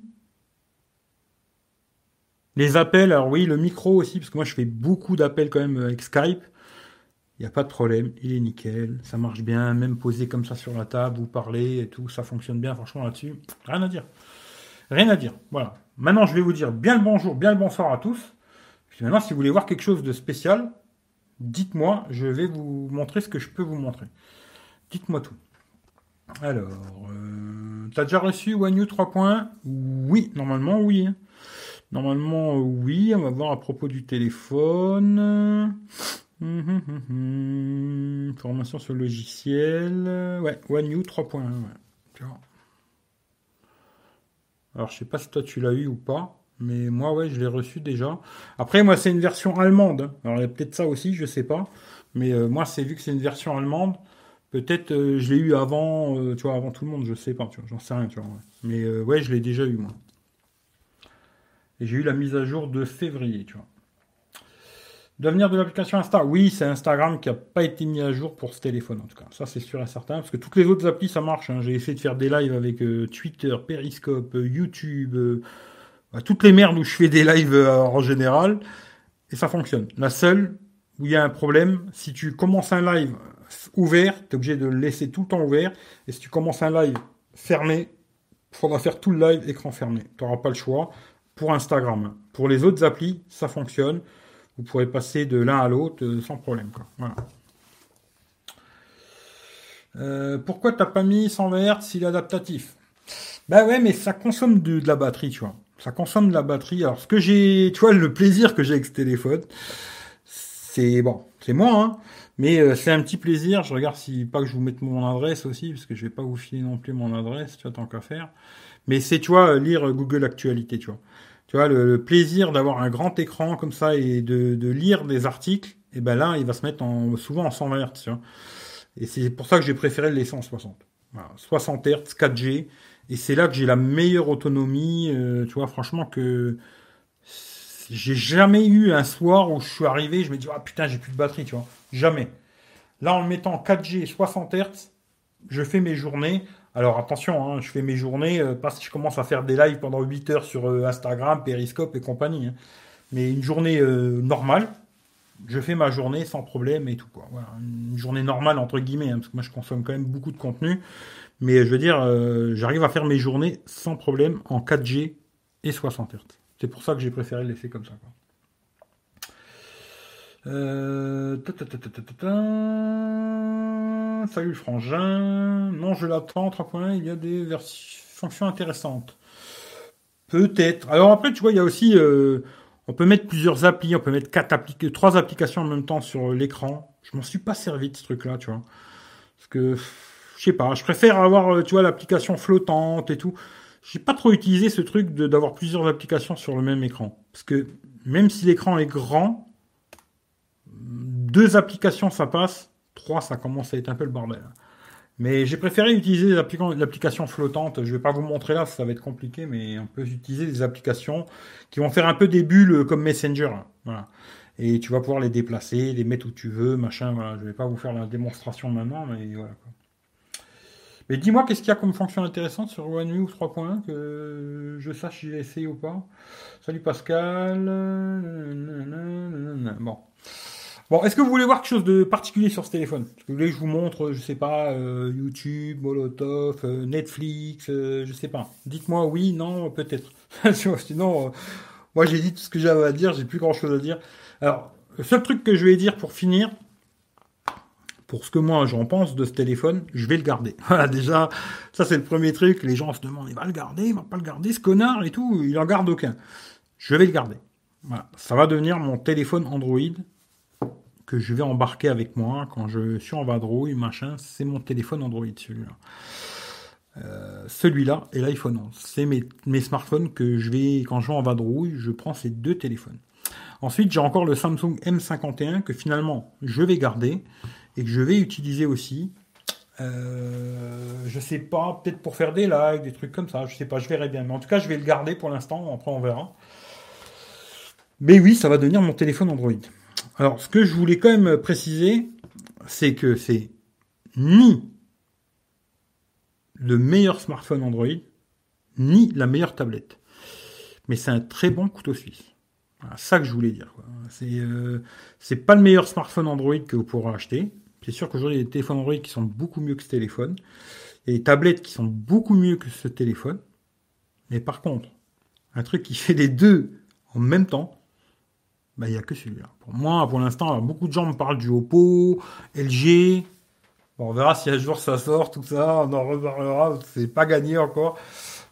Les appels, alors oui, le micro aussi, parce que moi je fais beaucoup d'appels quand même avec Skype. Il n'y a pas de problème, il est nickel, ça marche bien, même posé comme ça sur la table, vous parlez et tout, ça fonctionne bien, franchement là-dessus, rien à dire. Rien à dire, voilà. Maintenant, je vais vous dire bien le bonjour, bien le bonsoir à tous. Puis maintenant, si vous voulez voir quelque chose de spécial, dites-moi, je vais vous montrer ce que je peux vous montrer. Dites-moi tout. Alors, euh, t'as déjà reçu One U 3 points? Oui, normalement oui. Normalement oui, on va voir à propos du téléphone. Hum, hum, hum, Formation sur le logiciel. Ouais, One U 3.1. Alors, je sais pas si toi tu l'as eu ou pas, mais moi, ouais, je l'ai reçu déjà. Après, moi, c'est une version allemande. Hein. Alors, il y a peut-être ça aussi, je sais pas. Mais euh, moi, c'est vu que c'est une version allemande. Peut-être euh, je l'ai eu avant, euh, avant tout le monde, je sais pas, j'en sais rien, tu vois. Mais ouais, je l'ai déjà eu, moi. Et j'ai eu la mise à jour de février, tu vois. Devenir de l'application Insta, oui, c'est Instagram qui n'a pas été mis à jour pour ce téléphone en tout cas. Ça c'est sûr et certain, parce que toutes les autres applis ça marche. Hein. J'ai essayé de faire des lives avec euh, Twitter, Periscope, euh, YouTube, euh, bah, toutes les merdes où je fais des lives en général, et ça fonctionne. La seule où il y a un problème, si tu commences un live ouvert, tu es obligé de le laisser tout le temps ouvert, et si tu commences un live fermé, il faudra faire tout le live écran fermé. Tu n'auras pas le choix pour Instagram. Pour les autres applis, ça fonctionne vous pourrez passer de l'un à l'autre euh, sans problème. Quoi. Voilà. Euh, pourquoi t'as pas mis 120 Hz s'il est adaptatif Bah ouais, mais ça consomme de, la batterie, tu vois. Ça consomme de la batterie. Alors, ce que j'ai, tu vois, le plaisir que j'ai avec ce téléphone, c'est bon, c'est moi, hein, mais euh, c'est un petit plaisir. Je regarde si pas que je vous mette mon adresse aussi, parce que je vais pas vous filer non plus mon adresse, tu vois, tant qu'à faire. Mais c'est, tu vois, lire Google Actualité, tu vois tu vois, le, plaisir d'avoir un grand écran comme ça et de, lire des articles, et ben là, il va se mettre en, souvent en 120 Hz. Et c'est pour ça que j'ai préféré le laisser en 60. 60 Hz, 4G, et c'est là que j'ai la meilleure autonomie, euh, tu vois, franchement que j'ai jamais eu un soir où je suis arrivé, je me dis, ah putain, j'ai plus de batterie, tu vois. Jamais. Là, en le mettant 4G, 60 Hz, je fais mes journées. Alors attention, hein, je fais mes journées, euh, parce que je commence à faire des lives pendant 8 heures sur euh, Instagram, Periscope et compagnie. Hein. Mais une journée euh, normale, je fais ma journée sans problème et tout. Quoi. une journée normale, entre guillemets, hein, parce que moi je consomme quand même beaucoup de contenu. Mais je veux dire, j'arrive à faire mes journées sans problème en 4G et 60 Hz. C'est pour ça que j'ai préféré le laisser comme ça. Salut frangin. Non, je l'attends. 3.1, il y a des fonctions intéressantes. Peut-être. Alors après, tu vois, il y a aussi, euh, on peut mettre plusieurs applis, on peut mettre quatre trois applications en même temps sur l'écran. Je m'en suis pas servi de ce truc-là, tu vois. Parce que, je sais pas, je préfère avoir, euh, tu l'application flottante et tout. J'ai pas trop utilisé ce truc d'avoir plusieurs applications sur le même écran. Parce que même si l'écran est grand, deux applications ça passe, trois ça commence à être un peu le bordel. Mais j'ai préféré utiliser l'application flottante. Je vais pas vous montrer là, ça va être compliqué, mais on peut utiliser des applications qui vont faire un peu des bulles comme Messenger. Et tu vas pouvoir les déplacer, les mettre où tu veux, machin. Je vais pas vous faire la démonstration maintenant, mais voilà. Mais dis-moi, qu'est-ce qu'il y a comme fonction intéressante sur One ou 3.1 que je sache si j'ai essayé ou pas? Salut Pascal. Bon. Bon, est-ce que vous voulez voir quelque chose de particulier sur ce téléphone? Est-ce que vous voulez que je vous montre, je sais pas, euh, YouTube, Molotov, euh, Netflix, euh, je sais pas. Dites-moi oui, non, peut-être. Sinon, moi j'ai dit tout ce que j'avais à dire, j'ai plus grand-chose à dire. Alors, le seul truc que je vais dire pour finir, pour ce que moi j'en pense de ce téléphone, je vais le garder. Voilà, déjà, ça c'est le premier truc. Les gens se demandent, il va le garder, il va pas le garder, ce connard et tout, il en garde aucun. Je vais le garder. Voilà, ça va devenir mon téléphone Android que je vais embarquer avec moi quand je suis en vadrouille, machin, c'est mon téléphone Android celui-là. Euh, celui-là et l'iPhone 11. C'est mes, smartphones que je vais, quand je vais en vadrouille, je prends ces deux téléphones. Ensuite, j'ai encore le Samsung M51 que finalement je vais garder et que je vais utiliser aussi. Euh, je sais pas, peut-être pour faire des lives, des trucs comme ça, je sais pas, je verrai bien. Mais en tout cas, je vais le garder pour l'instant, après on verra. Mais oui, ça va devenir mon téléphone Android. Alors, ce que je voulais quand même préciser, c'est que c'est ni le meilleur smartphone Android, ni la meilleure tablette. Mais c'est un très bon couteau suisse. Voilà, ça que je voulais dire. C'est euh, pas le meilleur smartphone Android que vous pourrez acheter. C'est sûr qu'aujourd'hui, il y a des téléphones Android qui sont beaucoup mieux que ce téléphone. Et des tablettes qui sont beaucoup mieux que ce téléphone. Mais par contre, un truc qui fait les deux en même temps, bah, il n'y a que celui-là. Pour moi, pour l'instant, beaucoup de gens me parlent du Oppo, LG. Bon, on verra si un jour ça sort, tout ça, on en reparlera, c'est pas gagné encore.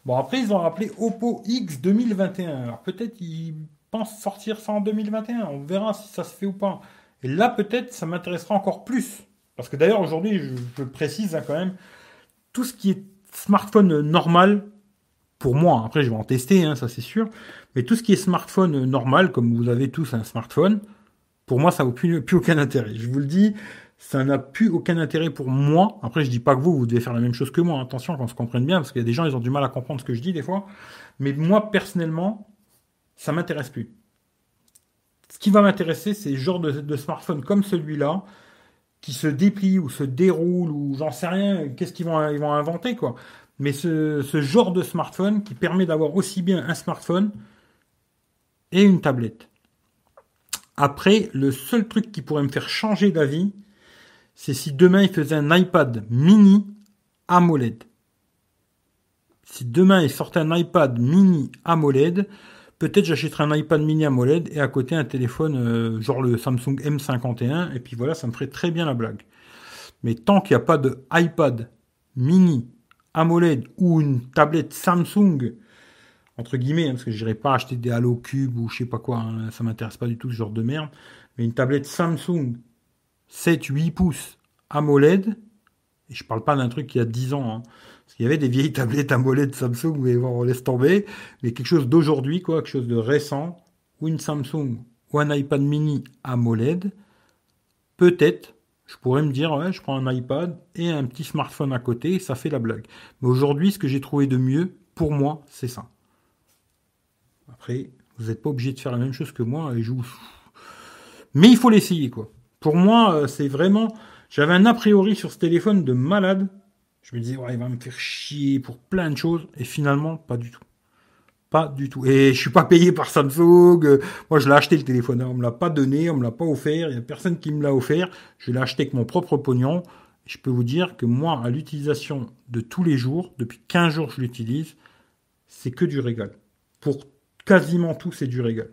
Bon, après, ils ont appelé Oppo X 2021. Alors peut-être ils pensent sortir ça en 2021. On verra si ça se fait ou pas. Et là, peut-être, ça m'intéressera encore plus. Parce que d'ailleurs, aujourd'hui, je, précise hein, quand même, tout ce qui est smartphone normal, pour moi, après je vais en tester, hein, ça c'est sûr, mais tout ce qui est smartphone normal, comme vous avez tous un smartphone, pour moi ça n'a plus, aucun intérêt. Je vous le dis, ça n'a plus aucun intérêt pour moi. Après je dis pas que vous, vous devez faire la même chose que moi, attention qu'on se comprenne bien, parce qu'il y a des gens, ils ont du mal à comprendre ce que je dis des fois, mais moi personnellement, ça m'intéresse plus. Ce qui va m'intéresser, c'est le genre de, smartphone comme celui-là, qui se déplie ou se déroule ou j'en sais rien, qu'est-ce qu'ils vont, vont inventer quoi mais ce, genre de smartphone qui permet d'avoir aussi bien un smartphone et une tablette. Après, le seul truc qui pourrait me faire changer d'avis, c'est si demain il faisait un iPad mini AMOLED. Si demain il sortait un iPad mini AMOLED, peut-être j'achèterais un iPad mini AMOLED et à côté un téléphone euh, genre le Samsung M51 et puis voilà, ça me ferait très bien la blague. Mais tant qu'il n'y a pas de iPad mini AMOLED ou une tablette Samsung, entre guillemets, hein, parce que je n'irai pas acheter des Halo Cube ou je sais pas quoi, hein, ça m'intéresse pas du tout ce genre de merde, mais une tablette Samsung 7-8 pouces AMOLED, et je parle pas d'un truc qui a 10 ans, hein, parce qu'il y avait des vieilles tablettes AMOLED Samsung, mais on laisse tomber, mais quelque chose d'aujourd'hui, quoi, quelque chose de récent, ou une Samsung ou un iPad mini AMOLED, peut-être je pourrais me dire, ouais, je prends un iPad et un petit smartphone à côté, ça fait la blague. Mais aujourd'hui, ce que j'ai trouvé de mieux, pour moi, c'est ça. Après, vous n'êtes pas obligé de faire la même chose que moi, et je Mais il faut l'essayer, quoi. Pour moi, euh, c'est vraiment... J'avais un a priori sur ce téléphone de malade. Je me disais, ouais, il va me faire chier pour plein de choses, et finalement, pas du tout. Pas du tout. Et je suis pas payé par Samsung. Moi, je l'ai acheté le téléphone. On me l'a pas donné, on me l'a pas offert. Il y a personne qui me l'a offert. Je l'ai acheté avec mon propre pognon. Je peux vous dire que moi, à l'utilisation de tous les jours, depuis 15 jours je l'utilise, c'est que du régal. Pour quasiment tout, c'est du régal.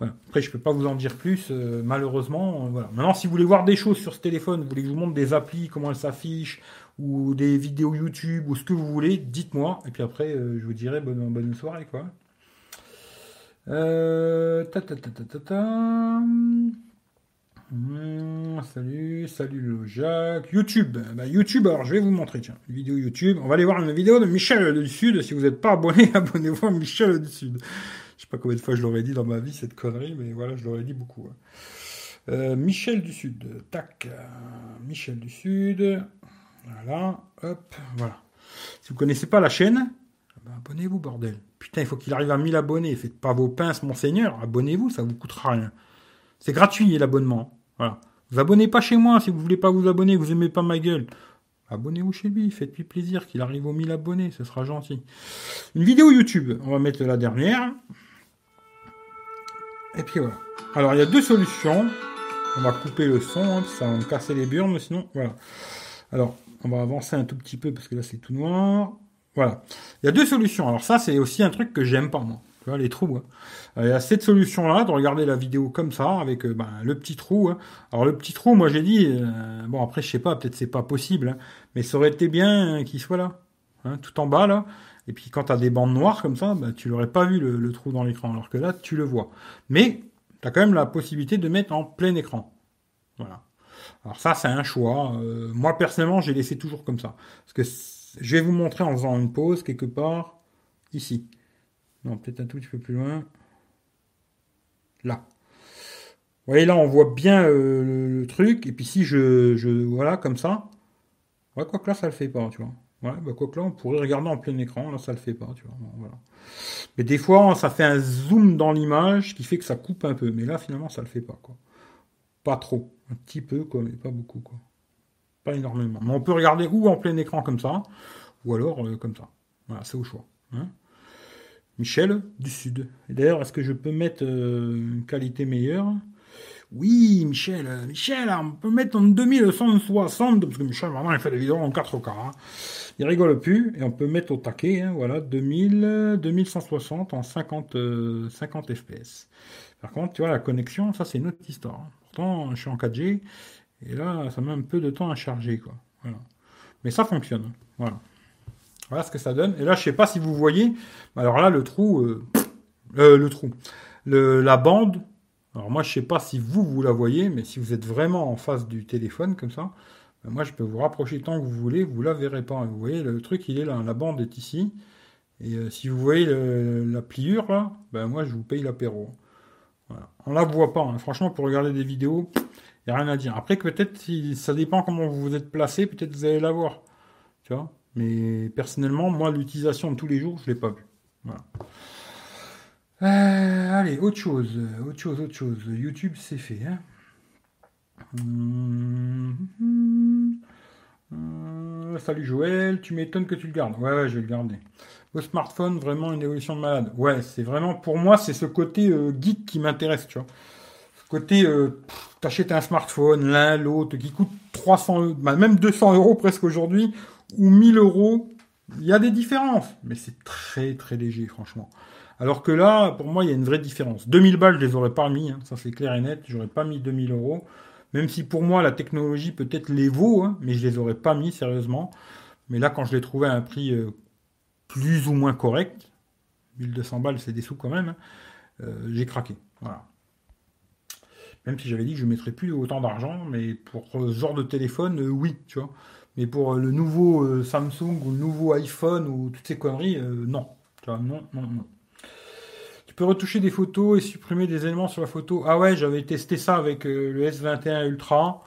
Après, je peux pas vous en dire plus, euh, malheureusement. voilà. Maintenant, si vous voulez voir des choses sur ce téléphone, vous voulez que je vous montre des applis, comment elles s'affichent, ou des vidéos YouTube, ou ce que vous voulez, dites-moi. Et puis après, je vous dirai bonne, bonne soirée, quoi. Euh, ta, ta, ta, ta, ta, hmm, salut, salut le Jacques. YouTube. Bah, YouTube, alors je vais vous montrer, tiens, une vidéo YouTube. On va aller voir une vidéo de Michel du Sud. Si vous n'êtes pas abonné, abonnez-vous à Michel du Sud. Je sais pas combien de fois je l'aurais dit dans ma vie, cette connerie, mais voilà, je l'aurais dit beaucoup. Hein. Euh, Michel du Sud. Tac. Michel du Sud. Voilà. Hop. Voilà. Si vous connaissez pas la chaîne, bah, abonnez-vous, bordel. Putain, il faut qu'il arrive à 1000 abonnés. Faites pas vos pinces, monseigneur. Abonnez-vous, ça vous coûtera rien. C'est gratuit, l'abonnement. Voilà. Vous abonnez pas chez moi si vous voulez pas vous abonner, vous aimez pas ma gueule. Abonnez-vous chez lui, faites-lui plaisir qu'il arrive aux 1000 abonnés, ce sera gentil. Une vidéo YouTube, on va mettre la dernière. Et puis voilà. Alors il y a deux solutions. On va couper le son, ça va me casser les burnes, sinon voilà. Alors on va avancer un tout petit peu parce que là c'est tout noir. Voilà. Il y a deux solutions. Alors ça, c'est aussi un truc que j'aime pas, moi. Tu vois, les trous. Hein. Il y a cette solution-là, de regarder la vidéo comme ça, avec euh, ben, le petit trou. Hein. Alors le petit trou, moi j'ai dit, euh, bon après je sais pas, peut-être c'est pas possible, hein, mais ça aurait été bien qu'il soit là, hein, tout en bas là. Et puis quand tu as des bandes noires comme ça, ben, tu l'aurais pas vu le, trou dans l'écran, alors que là tu le vois. Mais tu as quand même la possibilité de mettre en plein écran. Voilà. Alors ça c'est un choix. Euh, moi personnellement j'ai laissé toujours comme ça. Parce que je vais vous montrer en faisant une pause quelque part ici. Non, peut-être un tout petit peu plus loin. Là. Vous voyez, là, on voit bien euh, le, truc. Et puis si je, voilà, comme ça. Ouais, quoi que là, ça le fait pas, tu vois. Ouais, bah, quoi que là, on pourrait regarder en plein écran. Là, ça le fait pas, tu vois. Mais des fois, ça fait un zoom dans l'image qui fait que ça coupe un peu. Mais là, finalement, ça le fait pas, quoi. Pas trop. Un petit peu, quoi, mais pas beaucoup, quoi. Pas énormément. Mais on peut regarder ou en plein écran comme ça, ou alors euh, comme ça. Voilà, c'est au choix. Hein. Michel du Sud. D'ailleurs, est-ce que je peux mettre euh, une qualité meilleure? Oui, Michel, euh, Michel, on peut mettre en 2160, parce que Michel, vraiment, il fait des vidéos en 4K. Hein. Il rigole plus, et on peut mettre au taquet, hein, voilà, 2000, 2160 en 50, 50 FPS. Par contre, tu vois, la connexion, ça c'est une autre histoire. Pourtant, je suis en 4G, et là, ça met un peu de temps à charger, quoi. Mais ça fonctionne. Voilà. Ce que ça donne. Et là, je sais pas si vous voyez. Alors là, le trou, euh, euh, le trou, la bande. Alors moi, je sais pas si vous vous la voyez, mais si vous êtes vraiment en face du téléphone comme ça, ben moi, je peux vous rapprocher tant que vous voulez. Vous la verrez pas. Vous voyez, le truc, il est là. La bande est ici. Et euh, si vous voyez la pliure là, ben moi, je vous paye l'apéro. On la voit pas. Hein. Franchement, pour regarder des vidéos. Il n'y a rien à dire. Après, peut-être, ça dépend comment vous vous êtes placé, peut-être vous allez l'avoir. Tu vois? Mais personnellement, moi, l'utilisation de tous les jours, je ne l'ai pas vu. Voilà. Euh, allez, autre chose, autre chose, autre chose. YouTube, c'est fait. Hein euh, salut Joël, tu m'étonnes que tu le gardes. Ouais, je vais le garder. Au smartphone, vraiment une évolution de malade. Ouais, c'est vraiment, pour moi, c'est ce côté euh, geek qui m'intéresse, tu vois. Ce côté, t'achètes un smartphone, l'un, l'autre, qui coûte 300, bah, même 200 euros presque aujourd'hui, ou 1000 euros, il y a des différences, mais c'est très très léger, franchement. Alors que là, pour moi, il y a une vraie différence. 2000 balles, je les aurais pas mis, hein, ça c'est clair et net, j'aurais pas mis 2000 euros. Même si pour moi, la technologie peut-être les vaut, hein, mais je les aurais pas mis sérieusement. Mais là, quand je l'ai trouvé à un prix euh, plus ou moins correct, 1200 balles, c'est des sous quand même, hein, euh, j'ai craqué. Voilà. Même si j'avais dit que je ne mettrais plus autant d'argent, mais pour ce genre de téléphone, euh, oui, tu vois. Mais pour euh, le nouveau Samsung ou le nouveau iPhone ou toutes ces conneries, non. Tu vois, non, non, non. Tu peux retoucher des photos et supprimer des éléments sur la photo. Ah ouais, j'avais testé ça avec le S21 Ultra.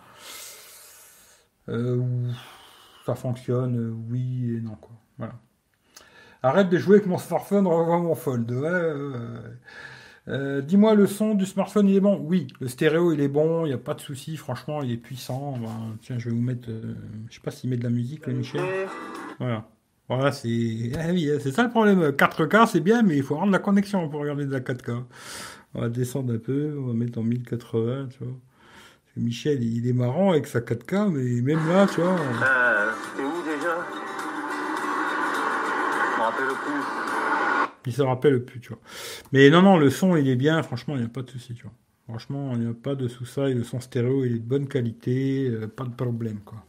ça fonctionne, oui et non, quoi. Voilà. Arrête de jouer avec mon smartphone, revois mon fold. Euh, dis-moi, le son du smartphone, il est bon? Oui, le stéréo, il est bon, il n'y a pas de souci, franchement, il est puissant. tiens, je vais vous mettre, euh, je sais pas s'il met de la musique, le Michel. Voilà. Voilà, c'est ah oui, c'est ça le problème. 4K, c'est bien, mais il faut rendre la connexion pour regarder de la 4K. On va descendre un peu, on va mettre en 1080, tu vois. Michel, il est marrant avec sa 4K, mais même là, tu vois. Il se rappelle plus, tu vois. Mais non, non, le son, il est bien. Franchement, il n'y a pas de souci, tu vois. Franchement, il n'y a pas de. Et le son stéréo, il est de bonne qualité. Euh, pas de problème, quoi.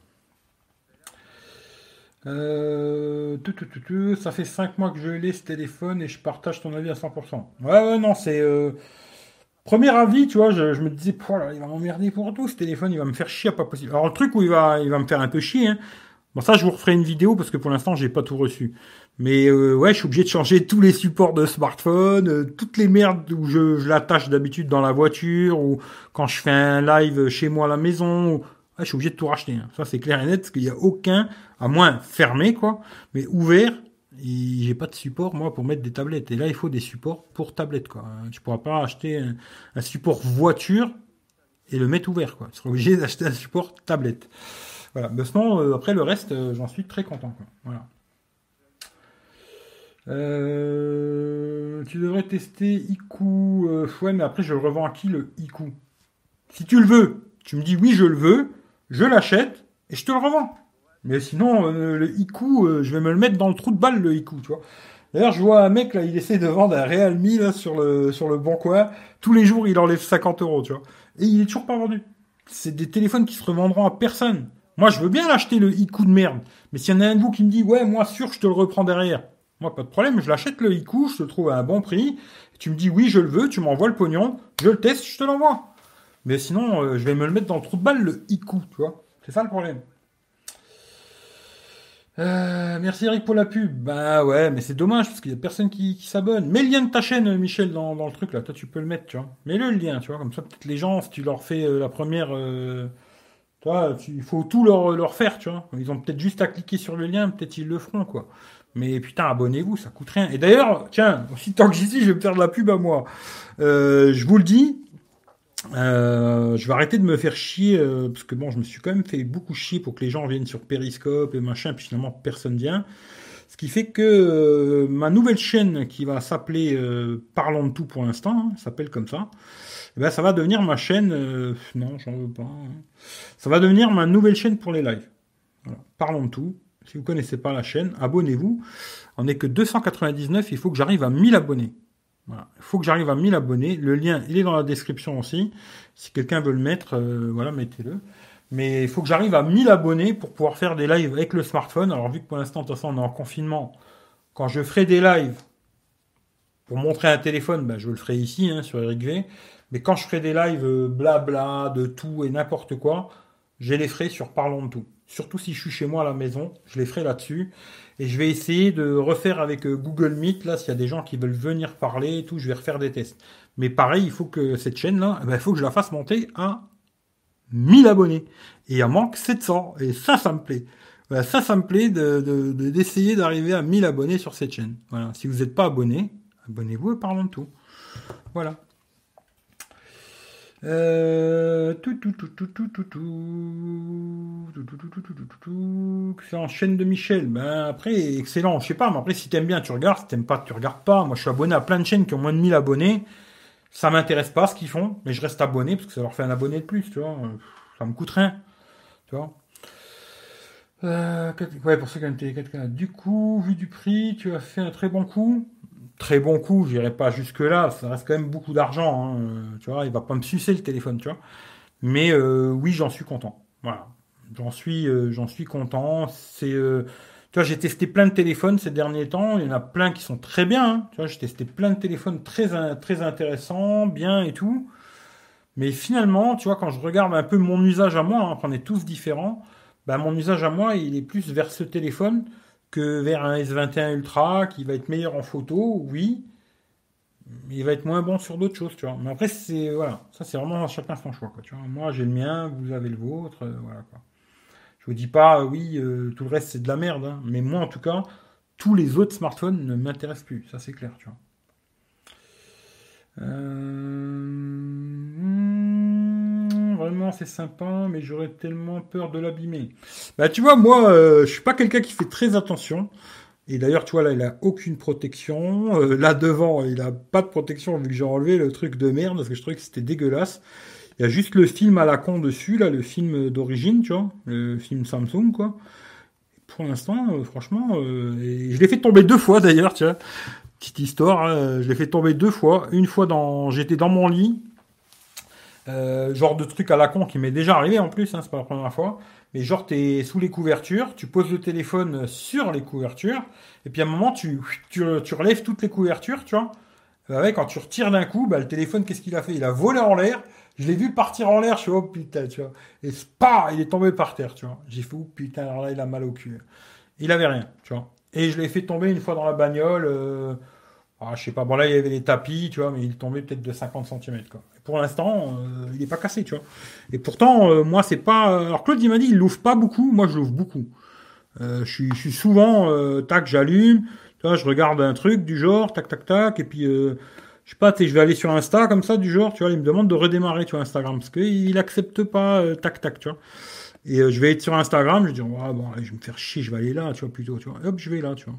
Euh, ça fait 5 mois que je l'ai ce téléphone et je partage ton avis à 100%. Ouais, ouais, non, c'est. Euh, premier avis, tu vois, je, me disais, il va m'emmerder pour tout ce téléphone, il va me faire chier, pas possible. Alors, le truc où il va, il va me faire un peu chier, hein. Bon, ça, je vous referai une vidéo parce que pour l'instant, j'ai pas tout reçu. Mais euh, ouais, je suis obligé de changer tous les supports de smartphone, toutes les merdes où je, je l'attache d'habitude dans la voiture ou quand je fais un live chez moi à la maison. Ah, je suis obligé de tout racheter. Hein. Ça, c'est clair et net, parce qu'il n'y a aucun, à moins fermé, quoi, mais ouvert, j'ai pas de support, moi, pour mettre des tablettes. Et là, il faut des supports pour tablettes, quoi. Tu pourras pas acheter un, support voiture et le mettre ouvert, quoi. Tu seras obligé d'acheter un support tablette. Voilà. Mais sinon, euh, après, le reste, euh, j'en suis très content, quoi. Voilà. Euh, tu devrais tester Iku. ouais, mais après, je le revends à qui le Iku Si tu le veux, tu me dis oui, je le veux je l'achète et je te le revends. Mais sinon, euh, le Iku, euh, je vais me le mettre dans le trou de balle, le Iku, tu vois. D'ailleurs, je vois un mec, là, il essaie de vendre un Realme, là, sur le, sur le bon coin. Tous les jours, il enlève 50 euros, tu vois. Et il est toujours pas vendu. C'est des téléphones qui se revendront à personne. Moi, je veux bien l'acheter, le Iku de merde. Mais s'il y en a un de vous qui me dit, ouais, moi, sûr, je te le reprends derrière. Moi, pas de problème, je l'achète, le Iku, je te le trouve à un bon prix. Tu me dis, oui, je le veux, tu m'envoies le pognon, je le teste, je te l'envoie. Mais sinon, euh, je vais me le mettre dans le trou de balle, le Iku, tu vois. C'est ça le problème. Euh, merci Eric pour la pub. Bah ouais, mais c'est dommage parce qu'il y a personne qui, s'abonne. Mets le lien de ta chaîne, Michel, dans, le truc là. Toi, tu peux le mettre, tu vois. Mets-le le lien, tu vois. Comme ça, peut-être les gens, si tu leur fais euh, la première. tu vois, il faut tout leur, leur faire, tu vois. Ils ont peut-être juste à cliquer sur le lien, peut-être ils le feront, quoi. Mais putain, abonnez-vous, ça coûte rien. Et d'ailleurs, tiens, aussi tant que j'y suis, je vais me faire de la pub à moi. je vous le dis, euh, je vais arrêter de me faire chier euh, parce que bon, je me suis quand même fait beaucoup chier pour que les gens viennent sur Periscope et machin, puis finalement personne vient. Ce qui fait que euh, ma nouvelle chaîne qui va s'appeler Parlons de tout pour l'instant, hein, s'appelle comme ça. Eh ben, ça va devenir ma chaîne. non, j'en veux pas. Hein. Ça va devenir ma nouvelle chaîne pour les lives. Parlons de tout. Si vous connaissez pas la chaîne, abonnez-vous. On n'est que 299. Il faut que j'arrive à 1000 abonnés. Il faut que j'arrive à 1000 abonnés. Le lien, il est dans la description aussi. Si quelqu'un veut le mettre, euh, voilà, mettez-le. Mais il faut que j'arrive à 1000 abonnés pour pouvoir faire des lives avec le smartphone. Alors, vu que pour l'instant, de toute façon, on est en confinement, quand je ferai des lives pour montrer un téléphone, ben, je le ferai ici, hein, sur Eric V. Mais quand je ferai des lives euh, blabla, de tout et n'importe quoi, je les ferai sur Parlons de tout. Surtout si je suis chez moi à la maison, je les ferai là-dessus. Et je vais essayer de refaire avec euh, Google Meet, là, s'il y a des gens qui veulent venir parler et tout, je vais refaire des tests. Mais pareil, il faut que cette chaîne-là, eh ben, il faut que je la fasse monter à 1000 abonnés. Et il en manque 700. Et ça, ça me plaît. Ça, ça me plaît de, d'essayer d'arriver à 1000 abonnés sur cette chaîne. Voilà. Si vous n'êtes pas abonné, abonnez-vous et parlons de tout. Voilà. Euh, tout, tout, tout, tout, tout, tout, tout, c'est en chaîne de Michel. Ben après, excellent. Je sais pas, mais après, si t'aimes bien, tu regardes. Si t'aimes pas, tu regardes pas. Moi, je suis abonné à plein de chaînes qui ont moins de 1000 abonnés. Ça m'intéresse pas ce qu'ils font, mais je reste abonné parce que ça leur fait un abonné de plus, tu vois. Ça me coûte rien, tu vois. Euh, ouais, pour ceux qui ont été Du coup, vu du prix, tu as fait un très bon coup très bon coup, j'irai pas jusque là, ça reste quand même beaucoup d'argent, hein, euh, tu vois, il va pas me sucer le téléphone, tu vois. Mais euh, oui, j'en suis content. Voilà, j'en suis, euh, content. C'est, tu vois, j'ai testé plein de téléphones ces derniers temps. Il y en a plein qui sont très bien. Hein, tu vois, j'ai testé plein de téléphones très, intéressants, bien et tout. Mais finalement, tu vois, quand je regarde un peu mon usage à moi, hein, on est tous différents. Ben, mon usage à moi, il est plus vers ce téléphone que vers un S21 Ultra qui va être meilleur en photo, oui, il va être moins bon sur d'autres choses, tu vois. Mais après, c'est voilà, ça c'est vraiment chacun son choix, quoi. Tu vois. Moi, j'ai le mien, vous avez le vôtre, euh, voilà quoi. Je vous dis pas, oui, euh, tout le reste c'est de la merde, hein. mais moi en tout cas, tous les autres smartphones ne m'intéressent plus, ça c'est clair, tu vois. Euh, vraiment, c'est sympa, mais j'aurais tellement peur de l'abîmer. Bah, tu vois, moi, euh, je suis pas quelqu'un qui fait très attention. Et d'ailleurs, tu vois, là, il a aucune protection. Euh, là, devant, il a pas de protection vu que j'ai enlevé le truc de merde parce que je trouvais que c'était dégueulasse. Il y a juste le film à la con dessus, là, le film d'origine, tu vois, le film Samsung, quoi. Pour l'instant, franchement, et je l'ai fait tomber deux fois d'ailleurs, tu petite histoire, hein, je l'ai fait tomber deux fois. Une fois dans, j'étais dans mon lit, euh, genre de truc à la con qui m'est déjà arrivé en plus, hein, c'est pas la première fois. Mais genre t'es sous les couvertures, tu poses le téléphone sur les couvertures, et puis à un moment tu, tu, tu relèves toutes les couvertures, tu vois. Bah ouais, quand tu retires d'un coup, bah, le téléphone, qu'est-ce qu'il a fait? Il a volé en l'air. Je l'ai vu partir en l'air, je suis oh putain, tu vois. Et pas, il est tombé par terre, tu vois. J'ai fait oh putain, alors là il a mal au cul. Il avait rien, tu vois. Et je l'ai fait tomber une fois dans la bagnole. Euh, ah, je sais pas, bon là il y avait les tapis, tu vois, mais il tombait peut-être de 50 cm quoi. Pour l'instant, euh, il n'est pas cassé, tu vois. Et pourtant, euh, moi c'est pas. Alors Claude il m'a dit il l'ouvre pas beaucoup, moi je l'ouvre beaucoup. je, suis, je suis souvent tac, j'allume, tu vois, je regarde un truc du genre, tac tac tac, et puis je sais pas, tu je vais aller sur Insta comme ça du genre, tu vois, il me demande de redémarrer, tu vois, Instagram, parce qu'il accepte pas tac tac, tu vois. Et je vais être sur Instagram, je dis, bon, je vais me faire chier, je vais aller là, tu vois, plutôt, tu vois. hop, je vais là, tu vois.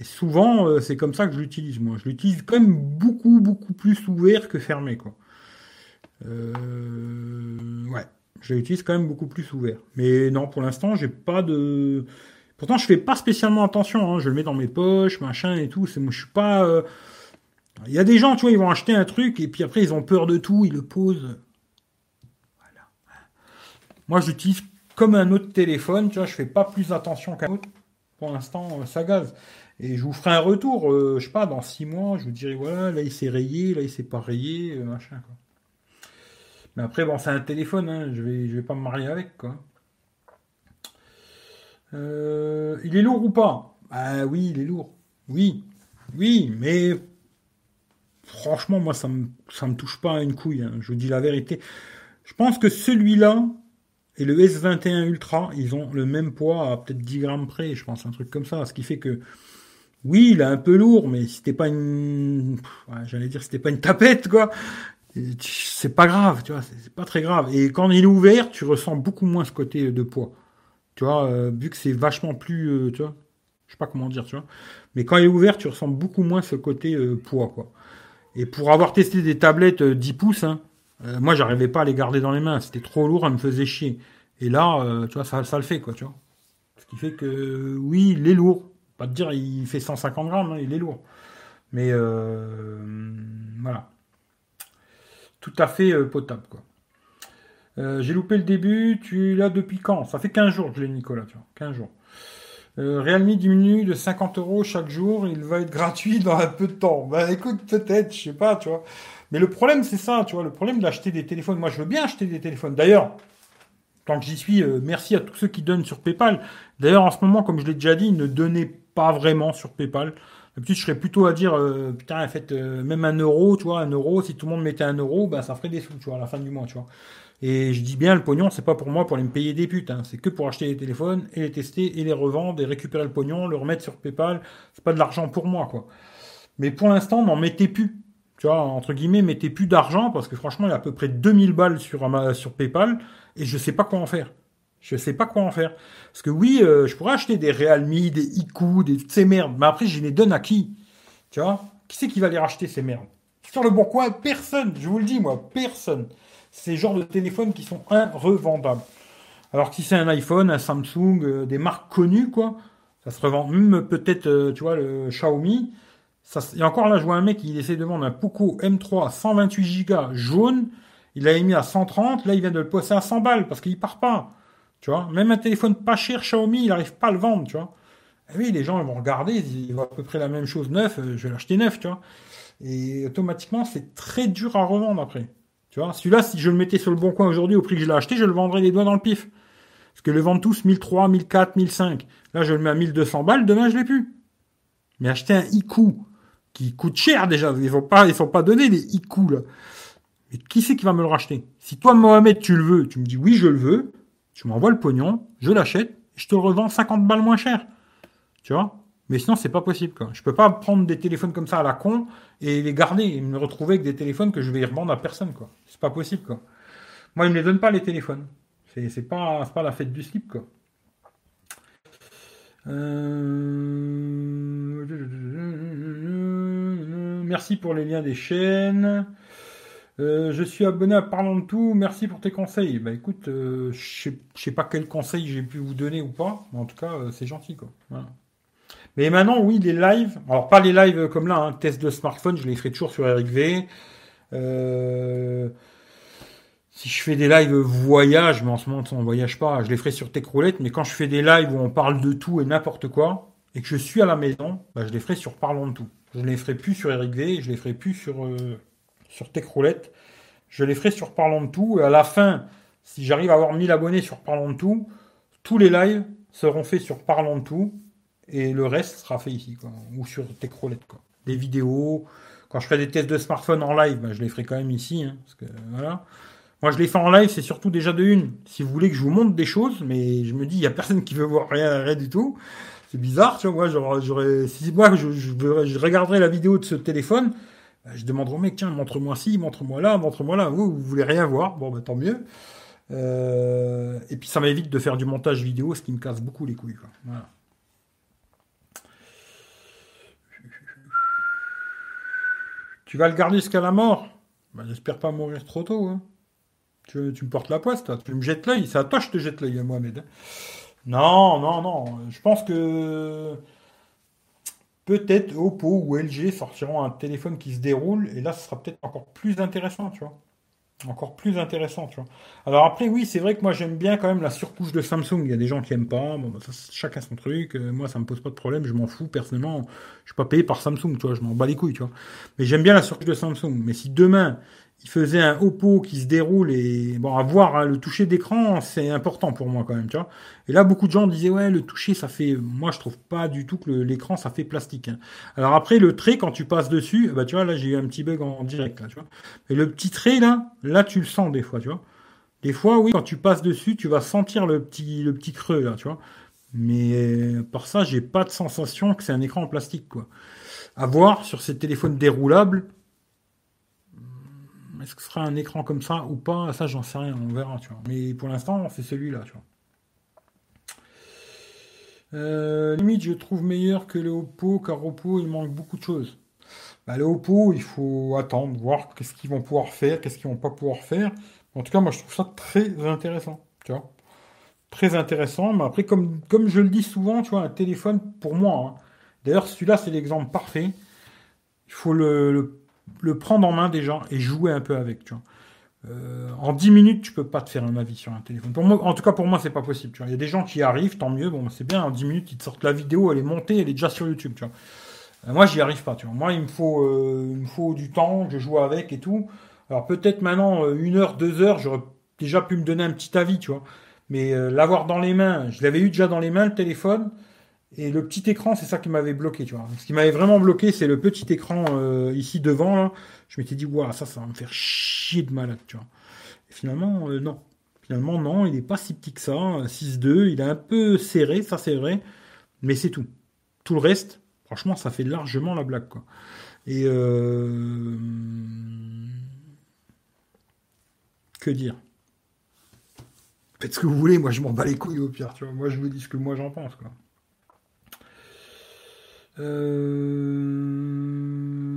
Et souvent, euh, c'est comme ça que je l'utilise, moi. Je l'utilise quand même beaucoup, beaucoup plus ouvert que fermé, quoi. Euh, ouais, je l'utilise quand même beaucoup plus ouvert. Mais non, pour l'instant, j'ai pas de. Pourtant, je fais pas spécialement attention. Hein. Je le mets dans mes poches, machin et tout. C'est moi, je suis pas. Euh, il y a des gens, tu vois, ils vont acheter un truc et puis après, ils ont peur de tout, ils le posent. Voilà. Moi, j'utilise comme un autre téléphone, tu vois, je fais pas plus attention qu'un autre. Pour l'instant, ça gaze. Et je vous ferai un retour, euh, je sais pas, dans six mois, je vous dirai, voilà, là il s'est rayé, là il s'est pas rayé, euh, machin, quoi. Mais après, bon, c'est un téléphone, hein, je vais, vais pas me marier avec, quoi. Euh, il est lourd ou pas? Ah oui, il est lourd. Oui, oui, mais franchement, moi, ça me, me touche pas à une couille, hein, je vous dis la vérité. Je pense que celui-là et le S21 Ultra, ils ont le même poids à peut-être 10 grammes près, je pense, un truc comme ça. Ce qui fait que oui, il est un peu lourd, mais c'était pas une, j'allais dire, c'était pas une tapette, quoi. C'est pas grave, tu vois, c'est pas très grave. Et quand il est ouvert, tu ressens beaucoup moins ce côté de poids. Tu vois, euh, vu que c'est vachement plus, euh, tu vois, je sais pas comment dire, tu vois. Mais quand il est ouvert, tu ressens beaucoup moins ce côté euh, poids, quoi. Et pour avoir testé des tablettes 10 pouces, hein, moi, j'arrivais pas à les garder dans les mains. C'était trop lourd, ça me faisait chier. Et là, tu vois, ça, ça le fait, quoi, tu vois. Ce qui fait que, oui, il est lourd pas te dire il fait 150 grammes, hein, il est lourd. Mais euh, voilà. Tout à fait euh, potable, quoi. Euh, j'ai loupé le début, tu l'as depuis quand? Ça fait 15 jours que je l'ai, Nicolas, tu vois, 15 jours. Realme diminue de 50 euros chaque jour, il va être gratuit dans un peu de temps. Ben écoute, peut-être, je sais pas, tu vois. Mais le problème, c'est ça, tu vois, le problème d'acheter des téléphones. Moi, je veux bien acheter des téléphones. D'ailleurs, tant que j'y suis, merci à tous ceux qui donnent sur PayPal. D'ailleurs, en ce moment, comme je l'ai déjà dit, ne donnez pas vraiment sur PayPal. Je serais plutôt à dire, euh, putain, en fait, euh, même un euro, tu vois, un euro, si tout le monde mettait un euro, ben, ça ferait des sous, tu vois, à la fin du mois, tu vois. Et je dis bien, le pognon, c'est pas pour moi pour aller me payer des putes, hein. c'est que pour acheter les téléphones et les tester et les revendre et récupérer le pognon, le remettre sur PayPal. C'est pas de l'argent pour moi, quoi. Mais pour l'instant, n'en mettez plus. Tu vois, entre guillemets, mettez plus d'argent parce que franchement, il y a à peu près 2000 balles sur, sur PayPal et je sais pas quoi en faire. Je sais pas quoi en faire. Parce que oui, euh, je pourrais acheter des Realme, des Iku, des ces merdes, mais après je les donne à qui Tu vois Qui c'est qui va les racheter ces merdes Sur le bon coin, personne. Je vous le dis moi, personne. Ces genres de téléphones qui sont inrevendables. Alors que si c'est un iPhone, un Samsung, euh, des marques connues quoi, ça se revend. Même peut-être, euh, tu vois, le Xiaomi. Et encore là, je vois un mec qui essaie de vendre un Poco M3 128 Go jaune. Il l'a mis à 130. Là, il vient de le poster à 100 balles parce qu'il part pas. Tu vois, même un téléphone pas cher Xiaomi, il n'arrive pas à le vendre, tu vois. Et oui, les gens vont regarder, ils vont à peu près la même chose neuf, euh, je vais l'acheter neuf, tu vois. Et automatiquement, c'est très dur à revendre après. Tu vois, celui-là, si je le mettais sur le bon coin aujourd'hui au prix que je l'ai acheté, je le vendrais les doigts dans le pif. Parce que les vendent tous 1003, 1004, 1005. Là, je le mets à 1200 balles, demain, je l'ai plus. Mais acheter un ICO qui coûte cher déjà, ils ne pas, ils sont pas donnés les ICO, là. Mais qui c'est qui va me le racheter? Si toi, Mohamed, tu le veux, tu me dis oui, je le veux, tu m'envoies le pognon, je l'achète, je te revends 50 balles moins cher. Tu vois? Mais sinon, c'est pas possible. Quoi. Je peux pas prendre des téléphones comme ça à la con et les garder et me retrouver avec des téléphones que je vais revendre à personne. quoi. C'est pas possible. quoi. Moi, ils me les donnent pas les téléphones. C'est, c'est pas, pas la fête du slip. quoi. Euh, merci pour les liens des chaînes. Euh, je suis abonné à Parlons de tout, merci pour tes conseils. Bah écoute, euh, je sais, sais pas quel conseil j'ai pu vous donner ou pas, mais en tout cas, euh, c'est gentil quoi. Mais maintenant, oui, les lives, alors pas les lives comme là, hein, test de smartphone, je les ferai toujours sur Eric V. Si je fais des lives voyage, mais en ce moment on voyage pas, je les ferai sur TechRoulette, mais quand je fais des lives où on parle de tout et n'importe quoi, et que je suis à la maison, bah, je les ferai sur Parlons de tout. Je ne les ferai plus sur Eric V, je les ferai plus sur, sur TechRoulette. Je les ferai sur Parlons de tout, et à la fin, si j'arrive à avoir 1000 abonnés sur Parlons de tout, tous les lives seront faits sur Parlons de tout, et le reste sera fait ici, ou sur TechRoulette, quoi. Des vidéos, quand je ferai des tests de smartphone en live, bah, je les ferai quand même ici. Hein, parce que, voilà. Moi, je les fais en live, c'est surtout déjà de une. Si vous voulez que je vous montre des choses, mais je me dis, il y a personne qui veut voir rien, rien du tout. C'est bizarre, tu vois. Moi, j'aurais, si moi, je, je, je, regarderais la vidéo de ce téléphone, je demanderais au mec, tiens, montre-moi ci, montre-moi là, montre-moi là. Vous, vous voulez rien voir? Bon, bah, tant mieux. Euh, et puis, ça m'évite de faire du montage vidéo, ce qui me casse beaucoup les couilles, quoi. Tu vas le garder jusqu'à la mort? Bah, J'espère pas mourir trop tôt. Hein. Tu, me portes la poisse, toi. Tu me jettes l'œil. C'est à toi je te jette l'œil, Mohamed. Hein. Non, non, non. Je pense que peut-être Oppo ou LG sortiront un téléphone qui se déroule. Et là, ce sera peut-être encore plus intéressant, tu vois encore plus intéressant, tu vois. Alors après, oui, c'est vrai que moi j'aime bien quand même la surcouche de Samsung. Il y a des gens qui aiment pas. Bon, bah, chacun son truc. Euh, moi, ça me pose pas de problème. Je m'en fous personnellement. Je suis pas payé par Samsung, tu vois. Je m'en bats les couilles, tu vois. Mais j'aime bien la surcouche de Samsung. Mais si demain il faisait un Oppo qui se déroule et bon à voir hein, le toucher d'écran c'est important pour moi quand même tu vois. Et là beaucoup de gens disaient ouais le toucher ça fait moi je trouve pas du tout que l'écran ça fait plastique hein. alors après le trait quand tu passes dessus bah tu vois là j'ai eu un petit bug en direct là tu vois. Et le petit trait là là tu le sens des fois tu vois. Des fois oui quand tu passes dessus tu vas sentir le petit le petit creux là tu vois. Mais par ça j'ai pas de sensation que c'est un écran en plastique quoi. À voir sur ces téléphones déroulables est-ce que ce sera un écran comme ça ou pas? Ça, j'en sais rien, on verra, tu vois. Mais pour l'instant, c'est celui-là, tu vois. Euh, limite, je trouve meilleur que le Oppo, car Oppo, il manque beaucoup de choses. Bah, le Oppo, il faut attendre, voir qu'est-ce qu'ils vont pouvoir faire, qu'est-ce qu'ils vont pas pouvoir faire. En tout cas, moi, je trouve ça très intéressant, tu vois. Très intéressant, mais après, comme, comme je le dis souvent, tu vois, un téléphone, pour moi, hein. d'ailleurs, celui-là, c'est l'exemple parfait. Il faut le le prendre en main déjà et jouer un peu avec, tu vois. Euh, en 10 minutes, tu peux pas te faire un avis sur un téléphone. Pour moi, en tout cas, pour moi, c'est pas possible. Tu vois. Il y a des gens qui arrivent, tant mieux. Bon, c'est bien. En 10 minutes, ils te sortent la vidéo, elle est montée, elle est déjà sur YouTube. Tu vois. Euh, moi, j'y arrive pas. Tu vois. Moi, il me faut, euh, il me faut du temps. Je joue avec et tout. Alors peut-être maintenant une heure, deux heures, j'aurais déjà pu me donner un petit avis, tu vois. Mais l'avoir dans les mains, je l'avais eu déjà dans les mains le téléphone. Et le petit écran, c'est ça qui m'avait bloqué, tu vois. Ce qui m'avait vraiment bloqué, c'est le petit écran euh, ici devant. Je m'étais dit, waouh, ça, ça va me faire chier de malade, tu vois. Et finalement, euh, non. Finalement, non, il n'est pas si petit que ça. 6.2, il est un peu serré, ça c'est vrai. Mais c'est tout. Tout le reste, franchement, ça fait largement la blague, quoi. Et euh... que dire? Faites ce que vous voulez, moi je m'en bats les couilles au pire, tu vois. Moi je vous dis ce que moi j'en pense, quoi. Euh...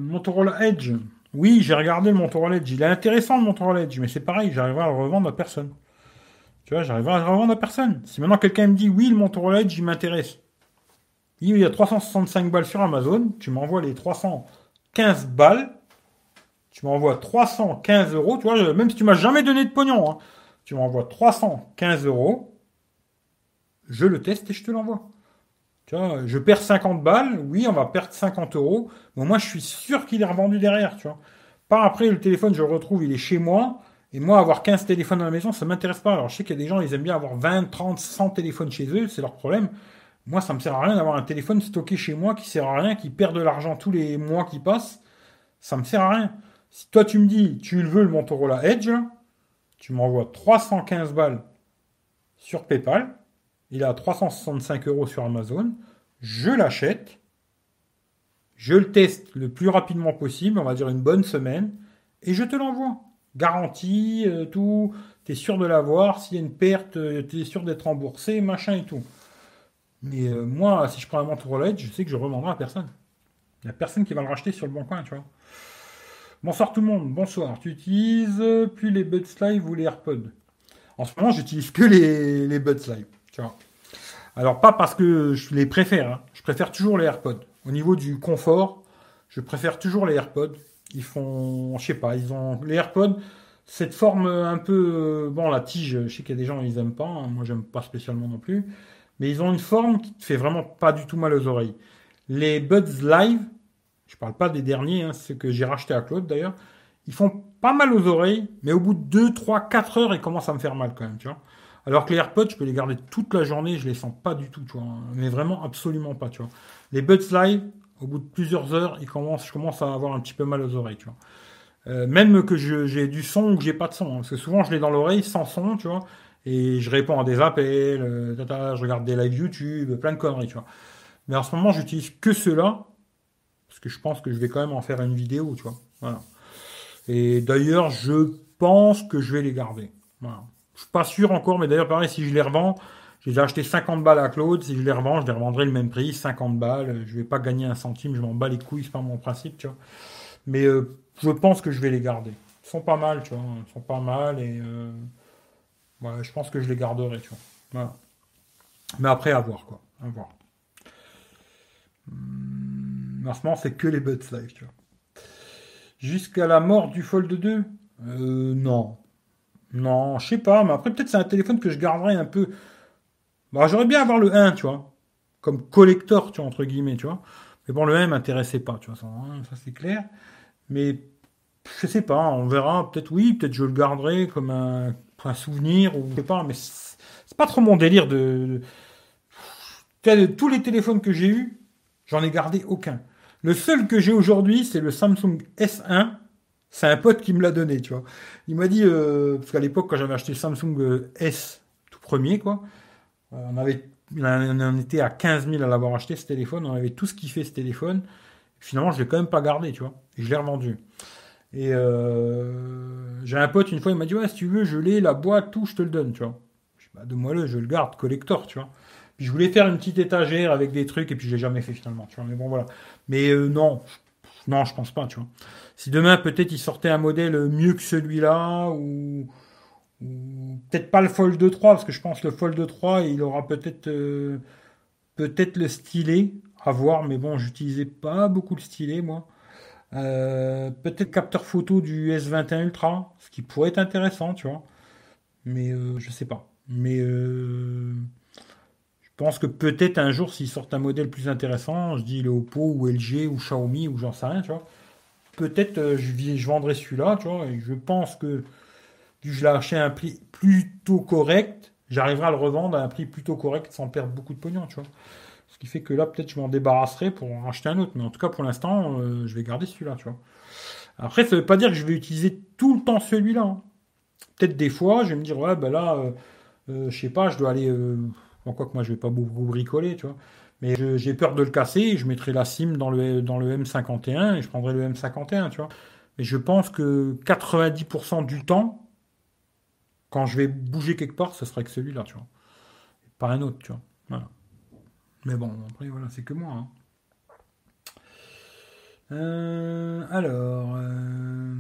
Motorola Edge. Oui, j'ai regardé le Motorola Edge. Il est intéressant le Motorola Edge, mais c'est pareil, j'arriverai à le revendre à personne. Tu vois, j'arriverai à le revendre à personne. Si maintenant quelqu'un me dit oui, le Motorola Edge, il m'intéresse. Il y a 365 balles sur Amazon, tu m'envoies les 315 balles, tu m'envoies 315 euros, tu vois, même si tu m'as jamais donné de pognon, hein, tu m'envoies 315 euros, je le teste et je te l'envoie. Je perds 50 balles, oui, on va perdre 50 euros, mais moi je suis sûr qu'il est revendu derrière, tu vois. Pas après, le téléphone, je le retrouve, il est chez moi, et moi, avoir 15 téléphones à la maison, ça m'intéresse pas. Alors, je sais qu'il y a des gens, ils aiment bien avoir 20, 30, 100 téléphones chez eux, c'est leur problème. Moi, ça me sert à rien d'avoir un téléphone stocké chez moi qui sert à rien, qui perd de l'argent tous les mois qui passent. Ça me sert à rien. Si toi, tu me dis, tu le veux, le Motorola Edge, tu m'envoies 315 balles sur PayPal, il est à 365 euros sur Amazon. Je l'achète. Je le teste le plus rapidement possible, on va dire une bonne semaine, et je te l'envoie. Garantie, euh, tout. Tu es sûr de l'avoir. S'il y a une perte, euh, tu es sûr d'être remboursé, machin et tout. Mais euh, moi, si je prends un Motorola je sais que je revendrai à personne. Il n'y a personne qui va le racheter sur le bon coin, tu vois. Bonsoir tout le monde, bonsoir. Tu utilises plus les Buds Live ou les AirPods? En ce moment, j'utilise que les, les Buds Live. Alors pas parce que je les préfère, hein. je préfère toujours les AirPods. Au niveau du confort, je préfère toujours les AirPods. Ils font, je sais pas, ils ont les AirPods cette forme un peu bon la tige. Je sais qu'il y a des gens ils aiment pas, hein. moi j'aime pas spécialement non plus, mais ils ont une forme qui te fait vraiment pas du tout mal aux oreilles. Les Buds Live, je parle pas des derniers, hein, ceux que j'ai racheté à Claude d'ailleurs, ils font pas mal aux oreilles, mais au bout de 2, 3, 4 heures, ils commencent à me faire mal quand même, tu vois. Alors que les AirPods, je peux les garder toute la journée, je les sens pas du tout, tu vois. Mais vraiment absolument pas, tu vois. Les Buds Live, au bout de plusieurs heures, ils commencent, je commence à avoir un petit peu mal aux oreilles, tu vois. Euh, même que j'ai du son ou que j'ai pas de son. Hein, parce que souvent, je l'ai dans l'oreille sans son, tu vois. Et je réponds à des appels, euh, je regarde des lives YouTube, plein de conneries, tu vois. Mais en ce moment, j'utilise que ceux-là. Parce que je pense que je vais quand même en faire une vidéo, tu vois. Voilà. Et d'ailleurs, je pense que je vais les garder. Voilà. Pas sûr encore, mais d'ailleurs, pareil, si je les revends, j'ai acheté 50 balles à Claude. Si je les revends, je les revendrai le même prix, 50 balles. Je vais pas gagner un centime, je m'en bats les couilles, c'est pas mon principe, tu vois. Mais euh, je pense que je vais les garder. Ils sont pas mal, tu vois. Ils sont pas mal et euh, je pense que je les garderai, tu vois. Voilà. Mais après, à voir, quoi. À voir. En ce moment, c'est que les Buds Live, tu vois. Jusqu'à la mort du Fold 2 euh, Non. Non, je sais pas, mais après, peut-être c'est un téléphone que je garderai un peu. Bah, j'aurais bien avoir le 1, tu vois. Comme collector, tu vois, entre guillemets, tu vois. Mais bon, le 1 m'intéressait pas, tu vois. Ça, ça c'est clair. Mais je sais pas, on verra. Peut-être oui, peut-être je le garderai comme un, souvenir ou je sais pas. Mais c'est pas trop mon délire de, tous les téléphones que j'ai eus, j'en ai gardé aucun. Le seul que j'ai aujourd'hui, c'est le Samsung S1. C'est un pote qui me l'a donné, tu vois. Il m'a dit, euh, parce qu'à l'époque, quand j'avais acheté le Samsung euh, S tout premier, quoi, euh, on avait, on était à 15 000 à l'avoir acheté ce téléphone. On avait tout ce ce téléphone. Finalement, je l'ai quand même pas gardé, tu vois. Et je l'ai revendu. Et j'ai un pote, une fois, il m'a dit Ouais, si tu veux, je l'ai, la boîte, tout, je te le donne, tu vois. Je dis Bah, donne-moi-le, je le garde, collector, tu vois. Puis je voulais faire une petite étagère avec des trucs, et puis je l'ai jamais fait finalement, tu vois. Mais bon, voilà. Mais non, non, je pense pas, tu vois. Si demain, peut-être, il sortait un modèle mieux que celui-là, ou, peut-être pas le Fold 3, parce que je pense que le Fold 3, il aura peut-être euh, peut-être le stylet, à voir, mais bon, j'utilisais pas beaucoup le stylet, moi. Euh, peut-être capteur photo du S21 Ultra, ce qui pourrait être intéressant, tu vois. Mais euh, je sais pas. Mais euh, je pense que peut-être un jour, s'ils sortent un modèle plus intéressant, je dis le Oppo ou LG ou Xiaomi ou j'en sais rien, tu vois. Peut-être je, je vendrai celui-là, tu vois. Et je pense que je l'ai acheté à un prix plutôt correct, j'arriverai à le revendre à un prix plutôt correct sans perdre beaucoup de pognon, tu vois. Ce qui fait que là, peut-être je m'en débarrasserai pour en acheter un autre. Mais en tout cas, pour l'instant, euh, je vais garder celui-là, tu vois. Après, ça ne veut pas dire que je vais utiliser tout le temps celui-là. Hein. Peut-être des fois, je vais me dire, ouais, ben là, euh, euh, je sais pas, je dois aller. Bon, quoi que moi, je vais pas beaucoup bricoler, tu vois. Mais j'ai peur de le casser, je mettrai la SIM dans le, dans le M51 et je prendrai le M51, tu vois. Mais je pense que 90% du temps, quand je vais bouger quelque part, ce sera que celui-là, tu vois. Pas un autre, tu vois. Voilà. Mais bon, après, voilà, c'est que moi. Hein. Euh, alors, euh,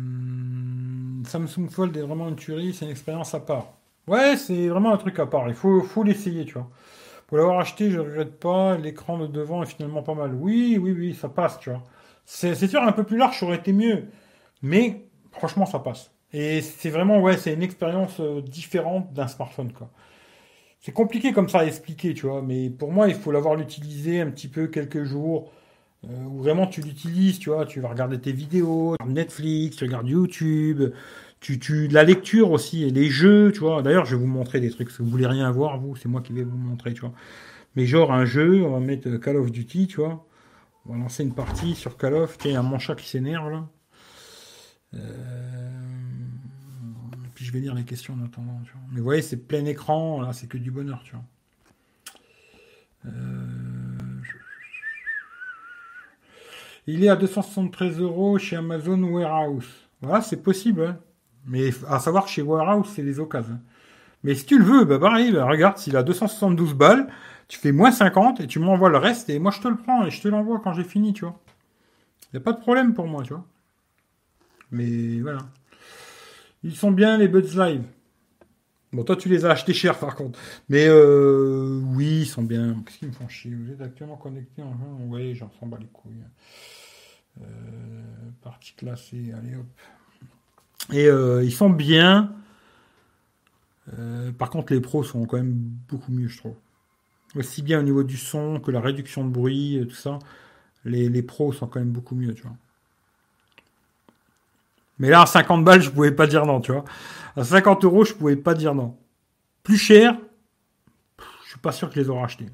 Samsung Fold est vraiment une tuerie, c'est une expérience à part. Ouais, c'est vraiment un truc à part. Il faut, faut l'essayer, tu vois. Pour l'avoir acheté, je ne regrette pas. L'écran de devant est finalement pas mal. Oui, oui, oui, ça passe, tu vois. C'est sûr, un peu plus large, ça aurait été mieux. Mais franchement, ça passe. Et c'est vraiment, ouais, c'est une expérience euh, différente d'un smartphone, quoi. C'est compliqué comme ça à expliquer, tu vois, mais pour moi, il faut l'avoir utilisé un petit peu quelques jours, euh, où vraiment tu l'utilises, tu vois, tu vas regarder tes vidéos, Netflix, tu regardes YouTube, tu, tu, la lecture aussi, et les jeux, tu vois. D'ailleurs, je vais vous montrer des trucs, si vous voulez rien voir, vous, c'est moi qui vais vous montrer, tu vois. Mais genre un jeu, on va mettre Call of Duty, tu vois. On va lancer une partie sur Call of. Tiens, il y a mon chat qui s'énerve là. Euh je vais lire les questions en attendant. Mais vous voyez, c'est plein écran, là, c'est que du bonheur, tu vois. Euh, il est à 273 euros chez Amazon Warehouse. Voilà, c'est possible. Hein. Mais à savoir que chez Warehouse, c'est des occasions. Mais si tu le veux, bah pareil, bah, regarde, s'il a 272 balles, tu fais moins 50 et tu m'envoies le reste et moi je te le prends et je te l'envoie quand j'ai fini, tu vois. Il n'y a pas de problème pour moi, tu vois. Mais voilà. Ils sont bien les Buds Live. Bon, toi, tu les as achetés cher, par contre. Mais euh, oui, ils sont bien. Qu'est-ce qu'ils me font chier? Vous êtes actuellement connecté en Oui, j'en sens bas les couilles. Euh, partie classée, allez hop. Et euh, ils sont bien. Euh, par contre, les pros sont quand même beaucoup mieux, je trouve. Aussi bien au niveau du son que la réduction de bruit, tout ça. Les, les pros sont quand même beaucoup mieux, tu vois. Mais là, à 50 balles, je pouvais pas dire non, tu vois. À 50 euros, je pouvais pas dire non. Plus cher, je suis pas sûr que je les aurais achetés.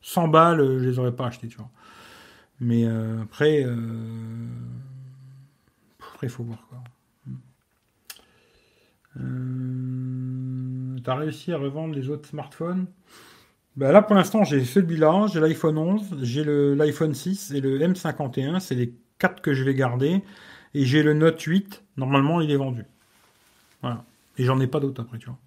100 balles, euh, je les aurais pas achetés, tu vois. Mais après, il faut voir quoi. Euh, T'as réussi à revendre les autres smartphones? Ben Là, pour l'instant, j'ai celui-là, j'ai l'iPhone 11, j'ai l'iPhone 6 et le M51. C'est les quatre que je vais garder. Et j'ai le Note 8. Normalement, il est vendu. Voilà. Et j'en ai pas d'autres après, tu vois.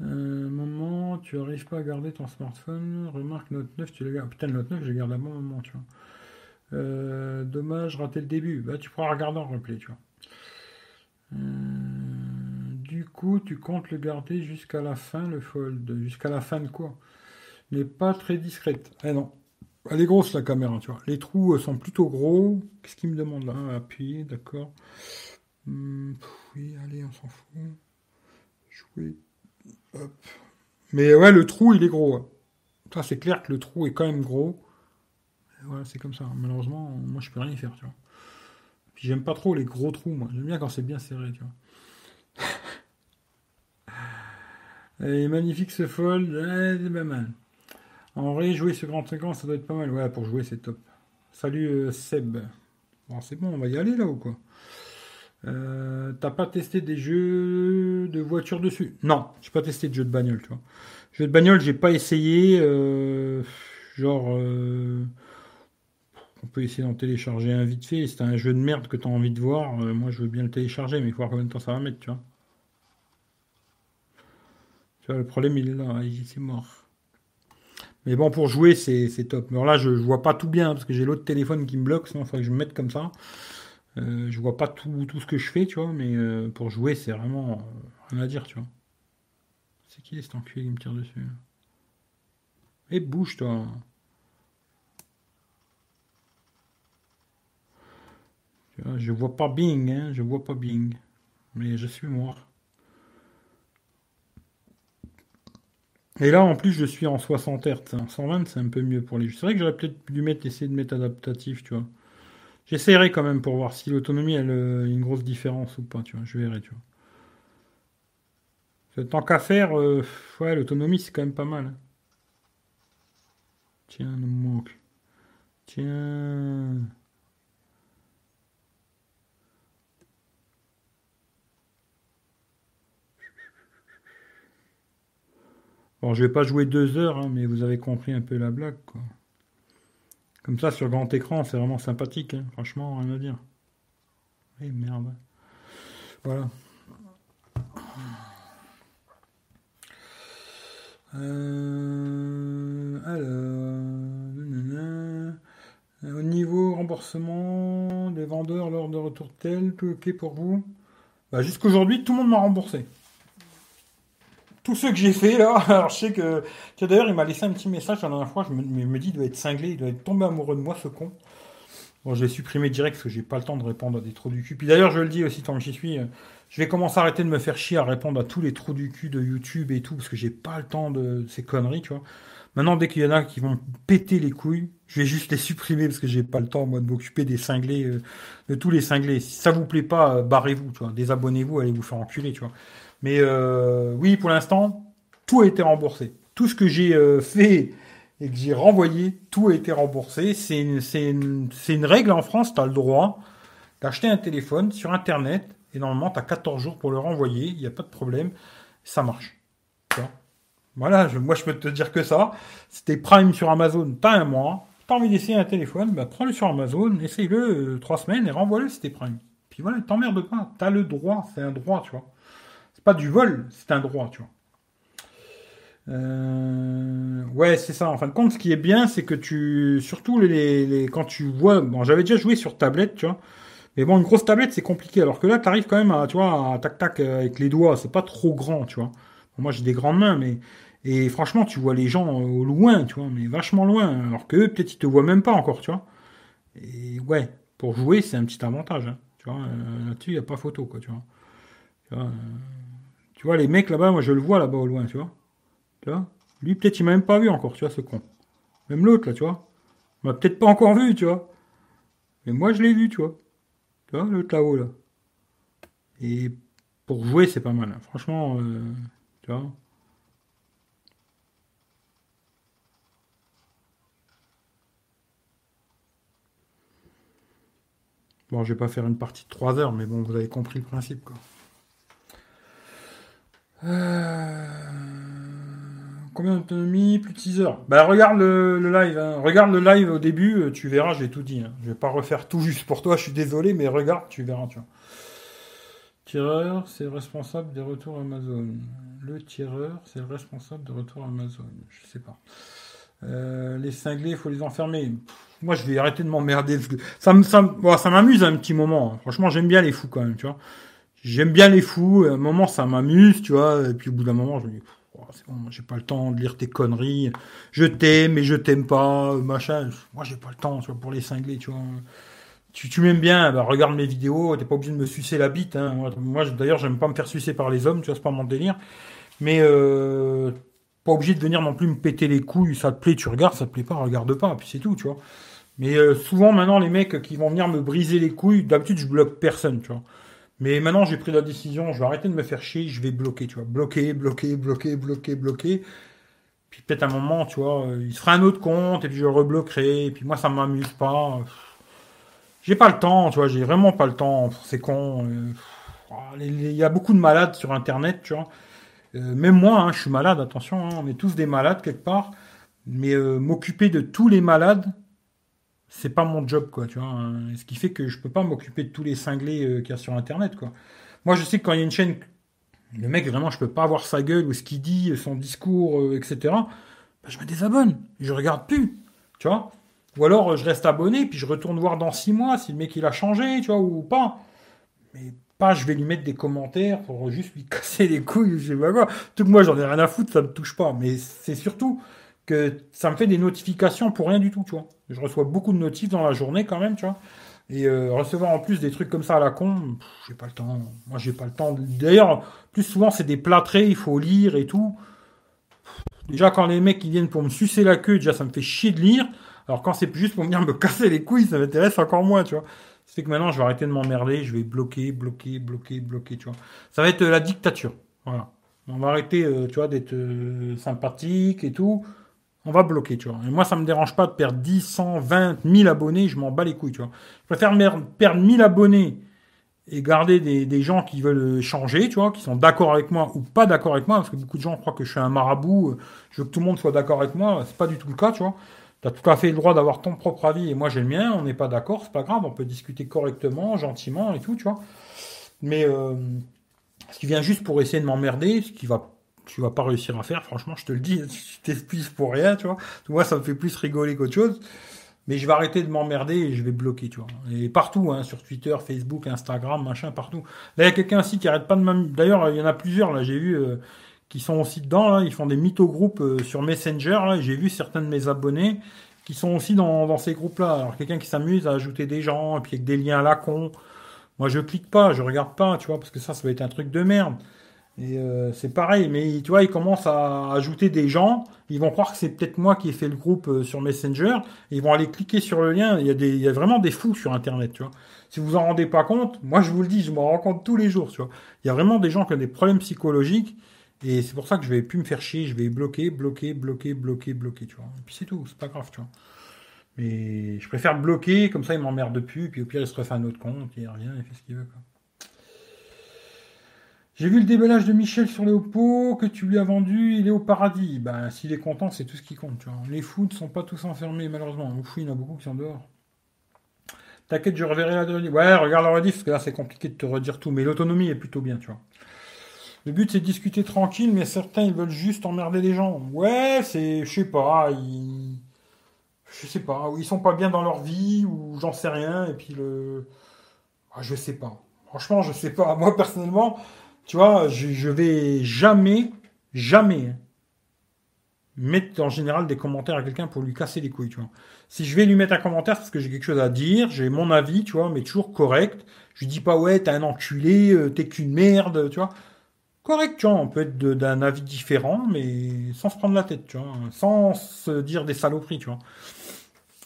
Euh, maman, tu arrives pas à garder ton smartphone. Remarque Note 9, tu le gardes. Putain, Note 9, je le garde à bon moment, tu vois. Euh, dommage, raté le début. Bah, tu pourras regarder en replay, tu vois. Euh, du coup, tu comptes le garder jusqu'à la fin, le fold. Jusqu'à la fin de quoi? N'est pas très discrète. Eh non. Elle est grosse la caméra, tu vois. Les trous euh, sont plutôt gros. Qu'est-ce qu'il me demande là? Appuyer, d'accord. Hmm, oui, allez, on s'en fout. Jouer. Hop. Mais ouais, le trou, il est gros. Ça, c'est clair que le trou est quand même gros. voilà, c'est comme ça. Malheureusement, moi, je peux rien y faire, tu vois. J'aime pas trop les gros trous, moi. J'aime bien quand c'est bien serré, tu vois. Et magnifique ce fold. c'est pas mal. En vrai, jouer ce grand écran, ça doit être pas mal. Ouais, pour jouer, c'est top. Salut euh, Seb. Bon, c'est bon, on va y aller là ou quoi? Euh, T'as pas testé des jeux de voiture dessus? Non, j'ai pas testé de jeux de bagnole, tu vois. Jeux de bagnole, j'ai pas essayé. Euh, genre, on peut essayer d'en télécharger un vite fait. C'est un jeu de merde que t'as envie de voir. moi, je veux bien le télécharger, mais il faut voir combien de temps ça va mettre, tu vois. Tu vois, le problème, il est là, il est mort. Mais bon, pour jouer, c'est top. Alors là, je, ne vois pas tout bien parce que j'ai l'autre téléphone qui me bloque, sinon il faudrait que je me mette comme ça. Euh, je vois pas tout, ce que je fais, tu vois, mais euh, pour jouer, c'est vraiment euh, rien à dire, tu vois. C'est qui cet enculé qui me tire dessus? Et eh, bouge, toi. Tu vois, je vois pas Bing, hein, je vois pas Bing. Mais je suis mort. Et là, en plus, je suis en 60 Hz. En 120, c'est un peu mieux pour les. C'est vrai que j'aurais peut-être dû mettre, essayer de mettre adaptatif, tu vois. J'essaierai quand même pour voir si l'autonomie, elle a euh, une grosse différence ou pas, tu vois. Je verrai, tu vois. Tant qu'à faire, euh, ouais, l'autonomie, c'est quand même pas mal. Hein. Tiens, le manque. Tiens. Bon, je vais pas jouer deux heures, hein, mais vous avez compris un peu la blague, quoi. Comme ça, sur grand écran, c'est vraiment sympathique, hein. franchement, rien à dire. Oui, merde. Voilà. Euh, alors, au niveau remboursement des vendeurs lors de retour tel, tout ok pour vous? Bah, Jusqu'aujourd'hui, tout le monde m'a remboursé tous ceux que j'ai fait là, alors je sais que. D'ailleurs, il m'a laissé un petit message la dernière fois. Je me, dis, il doit être cinglé, il doit être tombé amoureux de moi, ce con. Bon, je l'ai supprimé direct parce que j'ai pas le temps de répondre à des trous du cul. Puis d'ailleurs, je le dis aussi tant que j'y suis, euh, je vais commencer à arrêter de me faire chier à répondre à tous les trous du cul de YouTube et tout parce que j'ai pas le temps de ces conneries, tu vois. Maintenant, dès qu'il y en a qui vont péter les couilles, je vais juste les supprimer parce que j'ai pas le temps, moi, de m'occuper des cinglés, euh, de tous les cinglés. Si ça vous plaît pas, euh, barrez-vous, tu vois. Désabonnez-vous, allez vous faire enculer, tu vois. Mais euh, oui, pour l'instant, tout a été remboursé. Tout ce que j'ai euh, fait et que j'ai renvoyé, tout a été remboursé. C'est une, règle en France, tu as le droit d'acheter un téléphone sur Internet et normalement, tu as 14 jours pour le renvoyer, il n'y a pas de problème, ça marche. Voilà, moi je peux te dire que ça. C'était Prime sur Amazon, t'as un mois, t'as envie d'essayer un téléphone, bah, prends-le sur Amazon, essaye-le euh, trois semaines et renvoie-le c'était Prime. Puis voilà, t'emmerdes pas, t'as le droit, c'est un droit, tu vois pas du vol, c'est un droit, tu vois. Euh, ouais, c'est ça. En fin de compte, ce qui est bien, c'est que tu, surtout les, quand tu vois, bon, j'avais déjà joué sur tablette, tu vois, Mais bon, une grosse tablette, c'est compliqué. Alors que là, tu arrives quand même à, tu vois, à tac tac euh, avec les doigts. C'est pas trop grand, tu vois. moi, j'ai des grandes mains, mais et franchement, tu vois les gens au loin, tu vois, mais vachement loin. Alors que peut-être ils te voient même pas encore, tu vois. Et ouais, pour jouer, c'est un petit avantage. Hein, tu vois, euh, là-dessus, il n'y a pas photo, quoi, tu vois. Euh, tu vois les mecs là-bas, moi je le vois là-bas au loin, tu vois. Tu vois Lui, peut-être il m'a même pas vu encore, tu vois, ce con. Même l'autre, là, tu vois. Il m'a peut-être pas encore vu, tu vois. Mais moi, je l'ai vu, tu vois. Tu vois, l'autre là-haut, là. Et pour jouer, c'est pas mal. Hein. Franchement, euh, tu vois. Bon, je vais pas faire une partie de 3 heures, mais bon, vous avez compris le principe, quoi. Euh, combien d'autonomie Plus de 6 heures. Bah, regarde le, live. Hein. Regarde le live au début, euh, tu verras, j'ai tout dit. Hein. Je vais pas refaire tout juste pour toi, je suis désolé, mais regarde, tu verras. Tireur, c'est le responsable des retours Amazon. Le tireur, c'est le responsable des retours Amazon. Je sais pas. Euh, les cinglés, il faut les enfermer. moi, je vais arrêter de m'emmerder. Ça, ça, ça m'amuse un petit moment. Hein. Franchement, j'aime bien les fous quand même, tu vois. J'aime bien les fous. À un moment, ça m'amuse, tu vois. Et puis au bout d'un moment, je me dis, c'est bon, j'ai pas le temps de lire tes conneries. Je t'aime, mais je t'aime pas, machin. Moi, j'ai pas le temps, tu vois, pour les cinglés, tu vois. Tu, m'aimes bien, bah, regarde mes vidéos. T'es pas obligé de me sucer la bite. Hein. Moi, d'ailleurs, j'aime pas me faire sucer par les hommes, tu vois, c'est pas mon délire. Mais euh, pas obligé de venir non plus me péter les couilles, ça te plaît, tu regardes, ça te plaît pas, regarde pas, puis c'est tout, tu vois. Mais euh, souvent maintenant les mecs qui vont venir me briser les couilles, d'habitude je bloque personne, tu vois. Mais maintenant j'ai pris la décision, je vais arrêter de me faire chier, je vais bloquer, tu vois. Bloquer, bloquer, bloquer, bloquer, bloquer. Puis peut-être un moment, tu vois, euh, il sera un autre compte et puis je rebloquerai. Et puis moi ça m'amuse pas. J'ai pas le temps, tu vois, j'ai vraiment pas le temps pour ces cons. Euh, il y a beaucoup de malades sur internet, tu vois. Euh, même moi, hein, je suis malade, attention, hein, on est tous des malades quelque part. Mais m'occuper de tous les malades, c'est pas mon job, quoi, tu vois. Hein. ce qui fait que je peux pas m'occuper de tous les cinglés euh, qu'il y a sur Internet, quoi. Moi, je sais que quand il y a une chaîne, le mec, vraiment, je peux pas voir sa gueule ou ce qu'il dit, son discours, etc. Bah, je me désabonne, je regarde plus, tu vois. Ou alors, je reste abonné, puis je retourne voir dans six mois si le mec il a changé, tu vois, ou pas. Mais pas je vais lui mettre des commentaires pour juste lui casser les couilles, je sais pas quoi. Tout moi j'en ai rien à foutre, ça me touche pas. Mais c'est surtout que ça me fait des notifications pour rien du tout, tu vois. Je reçois beaucoup de notifs dans la journée quand même, tu vois. Et euh, recevoir en plus des trucs comme ça à la con, j'ai pas le temps. Moi j'ai pas le temps. D'ailleurs, plus souvent c'est des plâtrés, il faut lire et tout. Déjà quand les mecs viennent pour me sucer la queue, déjà ça me fait chier de lire. Alors quand c'est juste pour venir me casser les couilles, ça m'intéresse encore moins, tu vois. C'est que maintenant, je vais arrêter de m'emmerder, je vais bloquer, bloquer, bloquer, bloquer, tu vois. Ça va être euh, la dictature. Voilà. On va arrêter, euh, tu vois, d'être sympathique et tout. On va bloquer, tu vois. Et moi, ça me dérange pas de perdre 10, 100, 20, 1000 abonnés, je m'en bats les couilles, tu vois. Je préfère perdre 1000 abonnés et garder des, gens qui veulent changer, tu vois, qui sont d'accord avec moi ou pas d'accord avec moi, parce que beaucoup de gens croient que je suis un marabout, je veux que tout le monde soit d'accord avec moi, c'est pas du tout le cas, tu vois. Tu as tout à fait le droit d'avoir ton propre avis et moi j'ai le mien, on n'est pas d'accord, c'est pas grave, on peut discuter correctement, gentiment et tout, tu vois. Mais euh, ce qui vient juste pour essayer de m'emmerder, ce qui va tu vas pas réussir à faire, franchement, je te le dis, tu t'excuses pour rien, tu vois. Moi, ça me fait plus rigoler qu'autre chose. Mais je vais arrêter de m'emmerder et je vais bloquer, tu vois. Et partout, hein, sur Twitter, Facebook, Instagram, machin, partout. Là, il y a quelqu'un aussi qui arrête pas de m'amuser. D'ailleurs, il y en a plusieurs, là, j'ai vu, euh, qui sont aussi dedans. Là. Ils font des mytho-groupes euh, sur Messenger. J'ai vu certains de mes abonnés qui sont aussi dans, dans ces groupes-là. Alors quelqu'un qui s'amuse à ajouter des gens, et puis avec des liens à la con. Moi, je clique pas, je regarde pas, tu vois, parce que ça, ça va être un truc de merde. Et euh, c'est pareil, mais tu vois, ils commencent à ajouter des gens. Ils vont croire que c'est peut-être moi qui ai fait le groupe euh, sur Messenger. ils vont aller cliquer sur le lien. Il y, a des, il y a vraiment des fous sur Internet, tu vois. Si vous en rendez pas compte, moi je vous le dis, je m'en rends compte tous les jours, tu vois. Il y a vraiment des gens qui ont des problèmes psychologiques et c'est pour ça que je vais plus me faire chier, je vais bloquer, bloquer, bloquer, bloquer, bloquer, tu vois. Et puis c'est tout, c'est pas grave, tu vois. Mais je préfère bloquer, comme ça il m'emmerde plus, puis au pire il se refait un autre compte, il revient, il fait ce qu'il veut, quoi. J'ai vu le déballage de Michel sur Léopo que tu lui as vendu, il est au paradis. Ben, s'il est content, c'est tout ce qui compte, tu vois. Les fous ne sont pas tous enfermés, malheureusement. Il y en a beaucoup qui sont dehors. T'inquiète, je reverrai la rediff. Ouais, regarde la rediff, parce que là, c'est compliqué de te redire tout. Mais l'autonomie est plutôt bien, tu vois. Le but, c'est de discuter tranquille, mais certains, ils veulent juste emmerder les gens. Ouais, c'est, je sais pas, ils, je sais pas, ils sont pas bien dans leur vie, ou j'en sais rien, et puis le, ah, Je sais pas. Franchement, je sais pas. Moi, personnellement, tu vois, je, vais jamais, jamais mettre en général des commentaires à quelqu'un pour lui casser les couilles, tu vois. Si je vais lui mettre un commentaire parce que j'ai quelque chose à dire, j'ai mon avis, tu vois, mais toujours correct. Je lui dis pas ouais, t'es un enculé, euh, t'es qu'une merde, tu vois. Correct, tu vois, on peut être d'un avis différent, mais sans se prendre la tête, tu vois, sans se dire des saloperies, tu vois.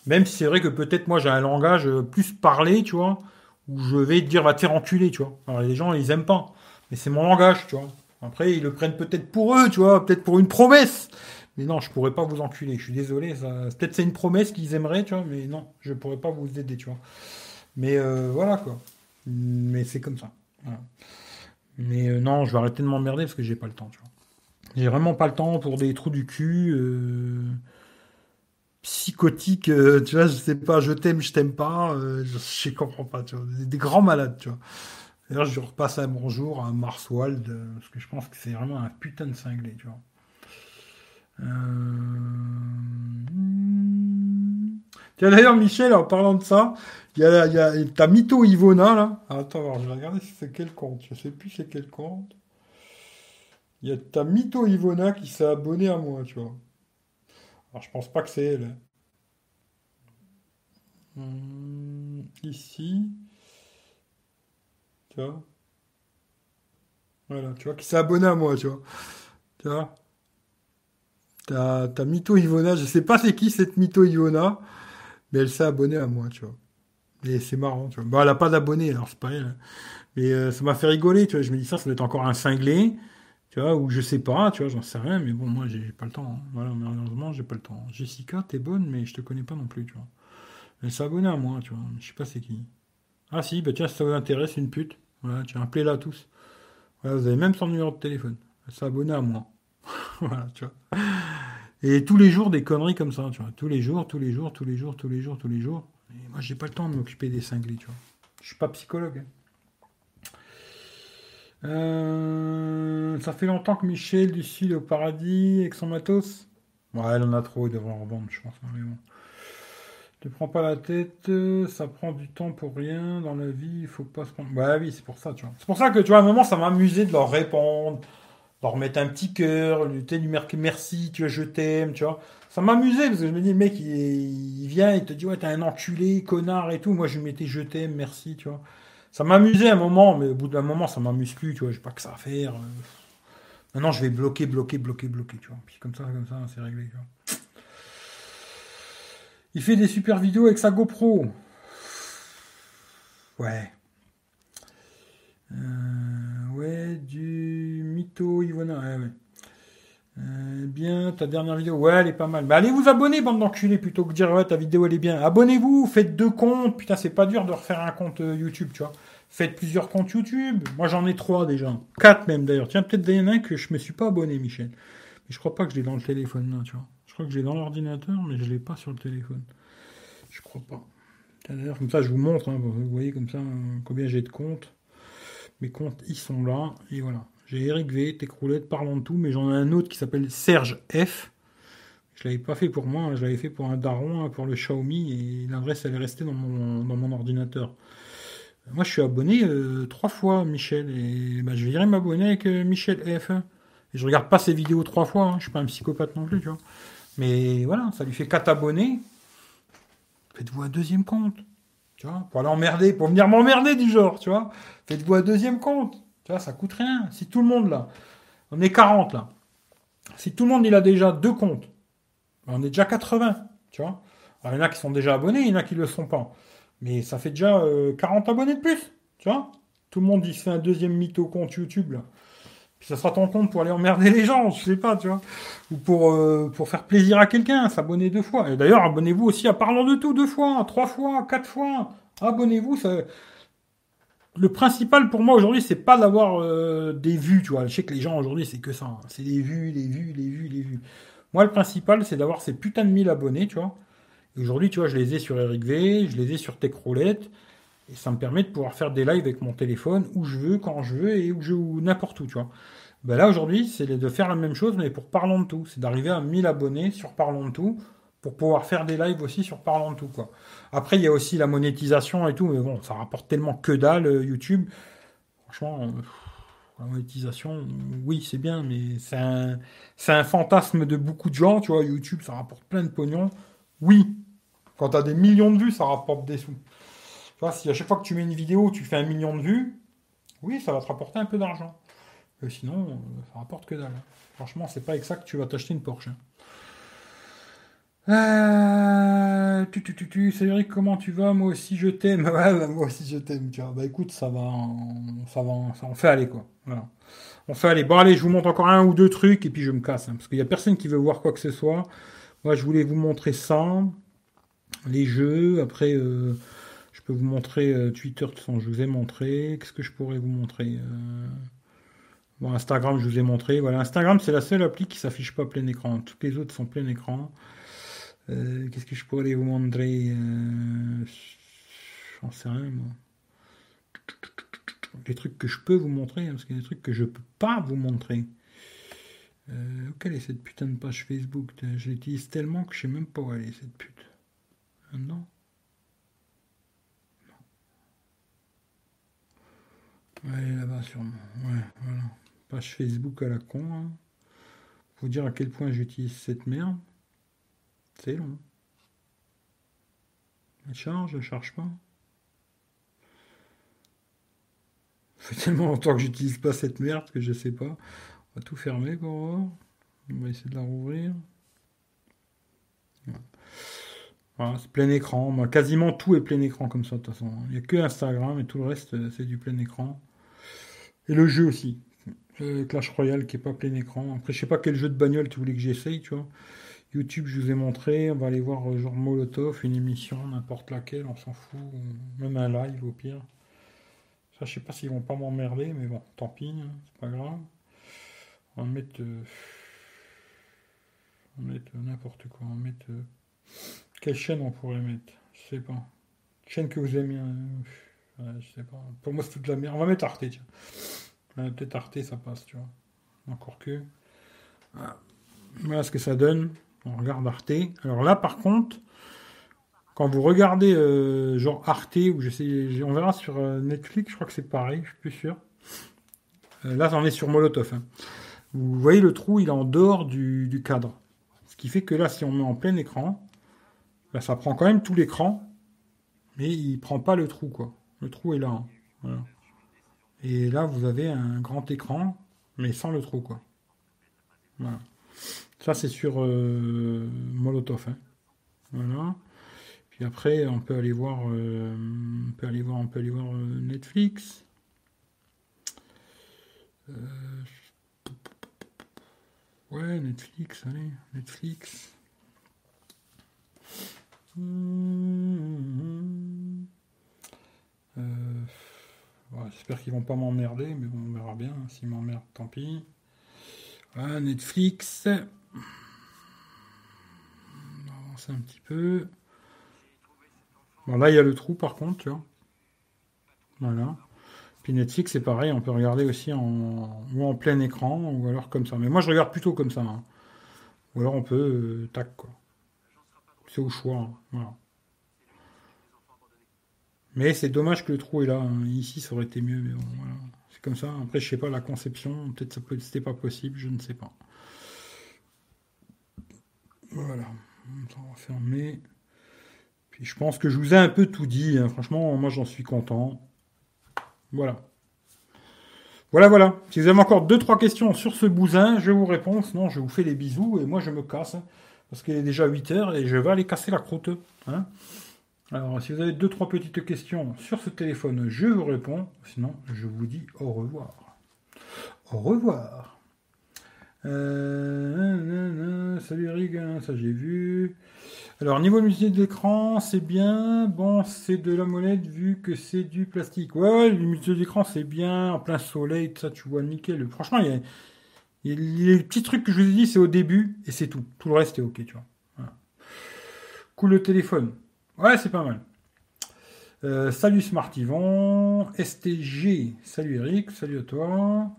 Même si c'est vrai que peut-être moi j'ai un langage plus parlé, tu vois, où je vais te dire va te faire enculer, tu vois. Alors les gens ils aiment pas, mais c'est mon langage, tu vois. Après ils le prennent peut-être pour eux, tu vois, peut-être pour une promesse. Mais non, je pourrais pas vous enculer. Je suis désolé. Ça... Peut-être c'est une promesse qu'ils aimeraient, tu vois, mais non, je pourrais pas vous aider, tu vois. Mais euh, voilà quoi. Mais c'est comme ça. Mais euh, non, je vais arrêter de m'emmerder parce que j'ai pas le temps, tu vois. J'ai vraiment pas le temps pour des trous du cul. Euh, psychotiques, tu vois, je sais pas, je t'aime, je t'aime pas, je, je comprends pas, tu vois, des, grands malades, tu vois. D'ailleurs, je repasse un bonjour à Marswald, parce que je pense que c'est vraiment un putain de cinglé, tu vois. Euh, Tiens, d'ailleurs, Michel, en parlant de ça, il y a, ta mytho Ivona, là. Ah, attends, je vais regarder si c'est quel compte. Je sais plus c'est quel compte. Il y a ta mytho Ivona qui s'est abonnée à moi, tu vois. Alors, je pense pas que c'est elle. Hum, ici. Tu vois? Voilà, tu vois, qui s'est abonné à moi, tu vois. Tu vois? T'as, t'as Mito Ivona, je sais pas c'est qui cette Mito Ivona, mais elle s'est abonnée à moi, tu vois. Et c'est marrant, tu vois. Bon, elle a pas d'abonnés, alors c'est pas elle. Hein. Mais euh, ça m'a fait rigoler, tu vois. Je me dis ça, ça doit être encore un cinglé, tu vois, ou je sais pas, tu vois, j'en sais rien, mais bon, moi, j'ai pas le temps. Hein. Voilà, malheureusement, j'ai pas le temps. Jessica, t'es bonne, mais je te connais pas non plus, tu vois. Elle s'est abonnée à moi, tu vois. Je sais pas c'est qui. Ah si, bah tiens, si ça vous intéresse, une pute. Voilà, tiens, appelez-la tous. Voilà, vous avez même son numéro de téléphone. Elle s'est abonnée à moi. voilà, tu vois. Et tous les jours, des conneries comme ça, tu vois. Tous les jours, tous les jours, tous les jours, tous les jours, tous les jours. Et moi, j'ai pas le temps de m'occuper des cinglés, tu vois. Je suis pas psychologue. Hein. Euh, ça fait longtemps que Michel du Sud au paradis avec son matos? Ouais, elle en a trop, il devrait en revendre, je pense. Mais bon. Ne prends pas la tête, ça prend du temps pour rien dans la vie, il faut pas se prendre. Ouais, oui, c'est pour ça, tu vois. C'est pour ça que, tu vois, à un moment, ça m'a amusé de leur répondre, leur mettre un petit cœur, lui, lui marquer merci, tu vois, je t'aime, tu vois. Ça m'amusait parce que je me dis, le mec, il, vient, il te dit, ouais, t'es un enculé, connard et tout. Moi, je lui mettais je t'aime, merci, tu vois. Ça m'amusait un moment, mais au bout d'un moment, ça m'amuse plus, tu vois. J'ai pas que ça à faire. Maintenant, je vais bloquer, bloquer, bloquer, bloquer, tu vois. Puis comme ça, comme ça, c'est réglé, tu vois. Il fait des super vidéos avec sa GoPro. Ouais. Euh, ouais, du mytho Ivona. Euh, bien, ta dernière vidéo, ouais, elle est pas mal. Mais allez vous abonner, bande d'enculés, plutôt que de dire ouais, ta vidéo elle est bien. Abonnez-vous, faites deux comptes. Putain, c'est pas dur de refaire un compte euh, YouTube, tu vois. Faites plusieurs comptes YouTube. Moi, j'en ai trois déjà. Quatre même d'ailleurs. Tiens, peut-être y a un que je me suis pas abonné, Michel. Mais je crois pas que je l'ai dans le téléphone là, tu vois. Je crois que je l'ai dans l'ordinateur, mais je l'ai pas sur le téléphone. Je crois pas. D'ailleurs, comme ça, je vous montre. Hein, vous voyez comme ça combien j'ai de comptes. Mes comptes, ils sont là. Et voilà. J'ai Eric V, Techroulette, parlons de tout, mais j'en ai un autre qui s'appelle Serge F. Je l'avais pas fait pour moi, hein, je l'avais fait pour un daron, hein, pour le Xiaomi, et l'adresse elle est restée dans mon, dans mon ordinateur. Moi je suis abonné euh, trois fois, Michel, et bah, je vais m'abonner avec euh, Michel F. Et je regarde pas ses vidéos trois fois, hein, je suis pas un psychopathe non plus, tu vois. Mais voilà, ça lui fait quatre abonnés. Faites-vous un deuxième compte, tu vois, pour aller emmerder, pour venir m'emmerder du genre, tu vois. Faites-vous un deuxième compte. Tu vois, ça coûte rien. Si tout le monde là, on est 40 là. Si tout le monde il a déjà deux comptes, on est déjà 80. Tu vois. il y en a qui sont déjà abonnés, il y en a qui ne le sont pas. Mais ça fait déjà 40 euh, abonnés de plus. Tu vois. Tout le monde il se fait un deuxième mytho compte YouTube là. Ça sera ton compte pour aller emmerder les gens, je sais pas, tu vois. Ou pour, euh, pour faire plaisir à quelqu'un, s'abonner deux fois. Et d'ailleurs, abonnez-vous aussi à Parlant de tout deux fois, trois fois, quatre fois. Abonnez-vous, ça, le principal pour moi aujourd'hui, c'est pas d'avoir euh, des vues, tu vois. Je sais que les gens aujourd'hui, c'est que ça. Hein. C'est des vues, les vues, les vues, les vues. Moi, le principal, c'est d'avoir ces putains de 1000 abonnés, tu vois. Aujourd'hui, tu vois, je les ai sur Eric V, je les ai sur Techroulette. Et ça me permet de pouvoir faire des lives avec mon téléphone où je veux, quand je veux et où je n'importe où, tu vois. Ben là, aujourd'hui, c'est de faire la même chose, mais pour Parlons de tout. C'est d'arriver à 1000 abonnés sur Parlons de tout pour pouvoir faire des lives aussi sur Parlant de tout, quoi. Après, il y a aussi la monétisation et tout, mais bon, ça rapporte tellement que dalle, euh, YouTube. Franchement, euh, la monétisation, oui, c'est bien, mais c'est un, c'est un fantasme de beaucoup de gens, tu vois. YouTube, ça rapporte plein de pognon. Oui, quand tu as des millions de vues, ça rapporte des sous. Si à chaque fois que tu mets une vidéo, tu fais un million de vues, oui, ça va te rapporter un peu d'argent. sinon, euh, ça rapporte que dalle. Franchement, c'est pas exact que tu vas t'acheter une Porsche. Hein. Euh, tu, tu, tu, tu, Cédric, comment tu vas? Moi aussi je t'aime. Bah, moi aussi je t'aime. Bah écoute, ça va, ça va, ça en fait aller quoi. Voilà. On fait aller. Bon allez, je vous montre encore un ou deux trucs et puis je me casse, hein, parce qu'il y a personne qui veut voir quoi que ce soit. Moi, je voulais vous montrer ça, les jeux. Après, euh, peux vous montrer euh, Twitter, de toute je vous ai montré. Qu'est-ce que je pourrais vous montrer euh, Bon, Instagram, je vous ai montré. Voilà, Instagram, c'est la seule appli qui s'affiche pas plein écran. Toutes les autres sont plein écran. Euh, qu'est-ce que je pourrais vous montrer J'en sais rien, moi. Les trucs que je peux vous montrer, hein, parce qu'il y a des trucs que je peux pas vous montrer. Quelle est cette putain de page Facebook Je l'utilise tellement que je sais même pas où elle est, cette pute. Non Ouais, là-bas, sûrement. Ouais, voilà. Page Facebook à la con. Hein. Faut dire à quel point j'utilise cette merde. C'est long. Elle charge, elle charge pas. Ça fait tellement longtemps que j'utilise pas cette merde que je sais pas. On va tout fermer pour voir. On va essayer de la rouvrir. Voilà, c'est plein écran. Moi, quasiment tout est plein écran comme ça de toute façon. Il n'y a que Instagram et tout le reste euh, c'est du plein écran. Et le jeu aussi. Clash Royale qui est pas plein écran. Après je sais pas quel jeu de bagnole tu voulais que j'essaye, tu vois. YouTube, je vous ai montré. On va aller voir euh, genre Molotov, une émission, n'importe laquelle, on s'en fout. Même un live au pire. Ça, je sais pas s'ils vont pas m'emmerder, mais bon, tant pis, hein, c'est pas grave. On va mettre. Euh, on va mettre n'importe quoi. On va mettre. Euh, quelle chaîne on pourrait mettre? Je sais pas. Chaîne que vous aimez. Ouais, je sais pas. Pour moi, c'est toute la merde. On va mettre Arte, tiens. Peut-être Arte, ça passe, tu vois. Encore que. Voilà ce que ça donne. On regarde Arte. Alors là, par contre, quand vous regardez euh, genre Arte, ou je sais, on verra sur euh, Netflix, je crois que c'est pareil, je suis plus sûr. Euh, là, on est sur Molotov. Hein. Vous voyez le trou, il est en dehors du, cadre. Ce qui fait que là, si on met en plein écran, là, ça prend quand même tout l'écran, mais il prend pas le trou, quoi. Le trou est là. Hein. Et là, vous avez un grand écran, mais sans le trou, quoi. Ça, c'est sur euh, Molotov. Hein. Voilà. Puis après, on peut aller voir, euh, on peut aller voir, on peut aller voir euh, Netflix. ouais, Netflix, allez, Netflix. J'espère qu'ils vont pas m'emmerder, mais on verra bien. S'ils m'emmerdent, tant pis. Netflix un petit peu. Bon, là, il y a le trou, par contre, tu vois. Voilà. Puis Netflix, c'est pareil, on peut regarder aussi en, ou en plein écran, ou alors comme ça. Mais moi, je regarde plutôt comme ça. Hein. Ou alors on peut, euh, tac, quoi. C'est au choix. Hein. Voilà. Mais c'est dommage que le trou est là. Hein. Ici, ça aurait été mieux, mais bon. C'est comme ça. Après, je sais pas, la conception, peut-être ça peut, c'était pas possible, je ne sais pas. Voilà. On va fermer. Puis je pense que je vous ai un peu tout dit. Hein. Franchement, moi j'en suis content. Voilà. Voilà, voilà. Si vous avez encore deux, trois questions sur ce bousin, je vous réponds. Sinon, je vous fais des bisous et moi je me casse. Hein. parce qu'il est déjà 8 heures et je vais aller casser la croûte. Alors, si vous avez deux, trois petites questions sur ce téléphone, je vous réponds. Sinon, je vous dis au revoir. Au revoir. Euh, salut hein, ça j'ai vu. Alors niveau musique d'écran, c'est bien. Bon, c'est de la molette vu que c'est du plastique. Ouais, le d'écran c'est bien. En plein soleil, ça tu vois nickel. Franchement, il y a, les petits trucs que je vous ai dit, c'est au début et c'est tout. Tout le reste est ok, tu vois. Cool le téléphone. Ouais, c'est pas mal. Euh, salut Smartivon, STG, salut Eric, salut à toi.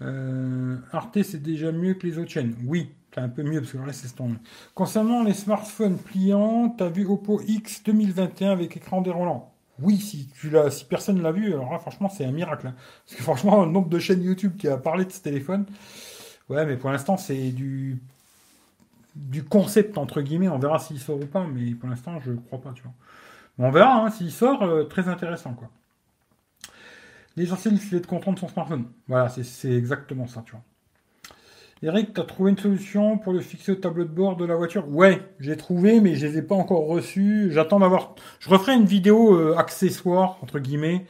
Euh, Arte, c'est déjà mieux que les autres chaînes. Oui, C'est un peu mieux parce que là, c'est tombé. Concernant les smartphones pliants, t'as vu Oppo X 2021 avec écran déroulant Oui, si tu l'as, si personne l'a vu, alors là, franchement, c'est un miracle. Hein. Parce que franchement, le nombre de chaînes YouTube qui a parlé de ce téléphone, ouais, mais pour l'instant, c'est du du concept entre guillemets. On verra s'il sort ou pas, mais pour l'instant, je crois pas, tu vois. on verra hein, s'il sort, euh, très intéressant, quoi. L'essentiel, c'est de comprendre son smartphone. Voilà, c'est exactement ça, tu vois. Eric, tu as trouvé une solution pour le fixer au tableau de bord de la voiture? Ouais, j'ai trouvé, mais je les ai pas encore reçus. J'attends d'avoir. Je referai une vidéo euh, accessoire, entre guillemets,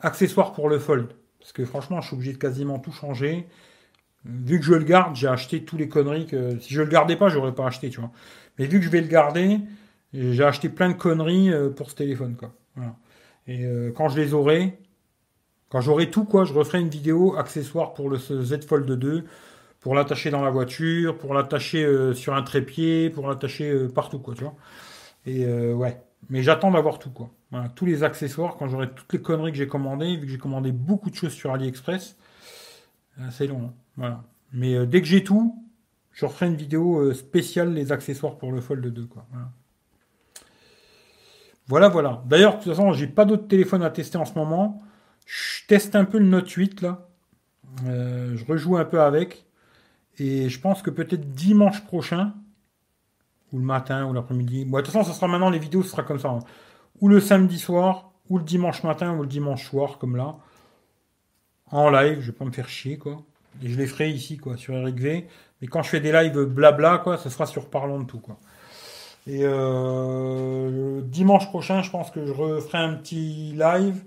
accessoire pour le Fold. Parce que franchement, je suis obligé de quasiment tout changer. Vu que je le garde, j'ai acheté tous les conneries que. Si je le gardais pas, j'aurais pas acheté, tu vois. Mais vu que je vais le garder, j'ai acheté plein de conneries euh, pour ce téléphone, quoi. Et euh, quand je les aurai, quand j'aurai tout, quoi, je referai une vidéo accessoire pour le Z Fold 2, pour l'attacher dans la voiture, pour l'attacher euh, sur un trépied, pour l'attacher partout, quoi, tu vois. Et ouais. Mais j'attends d'avoir tout, quoi. Tous les accessoires, quand j'aurai toutes les conneries que j'ai commandées, vu que j'ai commandé beaucoup de choses sur AliExpress, c'est long, hein. Voilà. Mais dès que j'ai tout, je referai une vidéo spéciale les accessoires pour le Fold 2, quoi. Voilà. Voilà. D'ailleurs, de toute façon, j'ai pas d'autres téléphones à tester en ce moment. Je teste un peu le Note 8 là. Euh, je rejoue un peu avec. Et je pense que peut-être dimanche prochain, ou le matin, ou l'après-midi. Bon, de toute façon, ça sera maintenant, les vidéos, ce sera comme ça. Hein. Ou le samedi soir, ou le dimanche matin, ou le dimanche soir, comme là. En live, je vais pas me faire chier, quoi. Et je les ferai ici, quoi, sur Eric V. Mais quand je fais des lives blabla, quoi, ce sera sur parlant de tout, quoi. Et euh, dimanche prochain, je pense que je referai un petit live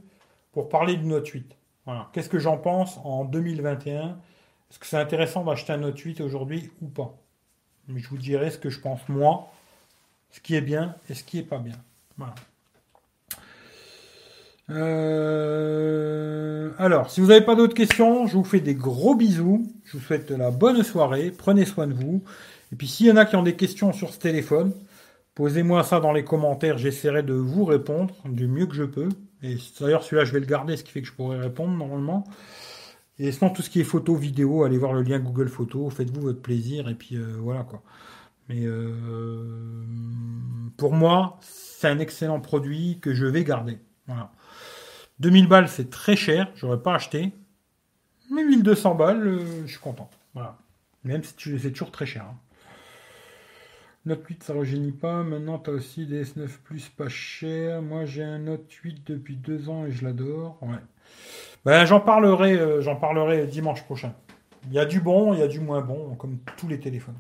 pour parler du Note 8. Voilà. Qu'est-ce que j'en pense en 2021 Est-ce que c'est intéressant d'acheter un Note 8 aujourd'hui ou pas? Mais je vous dirai ce que je pense moi, ce qui est bien et ce qui est pas bien. Voilà. Euh, alors, si vous n'avez pas d'autres questions, je vous fais des gros bisous. Je vous souhaite la bonne soirée. Prenez soin de vous. Et puis, s'il y en a qui ont des questions sur ce téléphone, posez-moi ça dans les commentaires. J'essaierai de vous répondre du mieux que je peux. Et d'ailleurs, celui-là, je vais le garder, ce qui fait que je pourrai répondre normalement. Et sinon, tout ce qui est photo, vidéo, allez voir le lien Google Photos, faites-vous votre plaisir, et puis euh, voilà quoi. Mais euh, pour moi, c'est un excellent produit que je vais garder. Voilà. 2000 balles, c'est très cher, j'aurais pas acheté. Mais 1200 balles, euh, je suis content. Voilà. Même si c'est toujours très cher. Hein. Note 8, ça rajeunit pas. Maintenant, tu as aussi des S9 Plus pas cher. Moi, j'ai un Note 8 depuis deux ans et je l'adore. Ouais. Ben, j'en parlerai, euh, parlerai dimanche prochain. Il y a du bon, il y a du moins bon, comme tous les téléphones.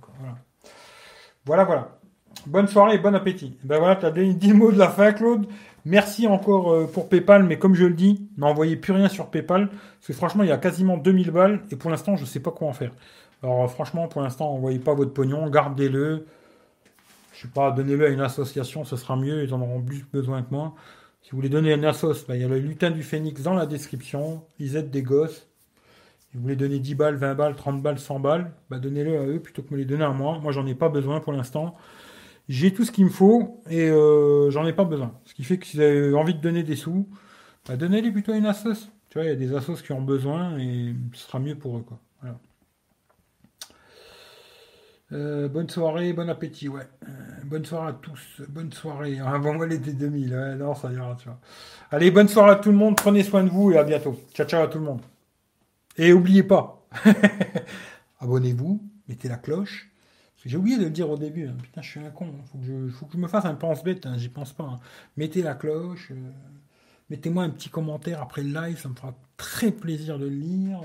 Voilà. voilà. Bonne soirée et bon appétit. Ben voilà, tu as des 10 mots de la fin, Claude. Merci encore euh, pour PayPal, mais comme je le dis, n'envoyez plus rien sur PayPal, parce que franchement, il y a quasiment 2000 balles, et pour l'instant, je ne sais pas quoi en faire. Alors franchement, pour l'instant, n'envoyez pas votre pognon, gardez-le sais pas, donnez-le à une association, ce sera mieux, ils en auront plus besoin que moi. Si vous voulez donner une assos, bah, il y a le lutin du phénix dans la description, ils aident des gosses. Si vous voulez donner 10 balles, 20 balles, 30 balles, 100 balles, bah, donnez-le à eux plutôt que me les donner à moi. Moi, j'en ai pas besoin pour l'instant. J'ai tout ce qu'il me faut et euh, j'en ai pas besoin. Ce qui fait que si vous avez envie de donner des sous, bah, donnez-les plutôt à une assos. Tu vois, il y a des assos qui ont besoin et ce sera mieux pour eux. Quoi. Voilà. Euh, bonne soirée, bon appétit, ouais. Euh, bonne soirée à tous, bonne soirée. Ah, bon, moi, l'été 2000, ouais, non, ça ira. Allez, bonne soirée à tout le monde, prenez soin de vous et à bientôt. Ciao, ciao à tout le monde. Et oubliez pas, abonnez-vous, mettez la cloche. J'ai oublié de le dire au début, hein. putain, je suis un con, il faut, que je me fasse un pense-bête, hein. j'y pense pas. Hein. Mettez la cloche. Euh, Mettez-moi un petit commentaire après le live, ça me fera très plaisir de le lire,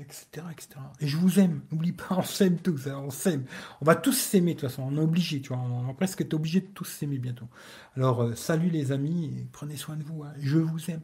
etc., euh, etc. Et je vous aime, n'oublie pas, on s'aime tous, hein, on s'aime. On va tous s'aimer de toute façon, on est obligé, tu vois, on va presque être obligé de tous s'aimer bientôt. Alors, euh, salut les amis, prenez soin de vous, hein. je vous aime.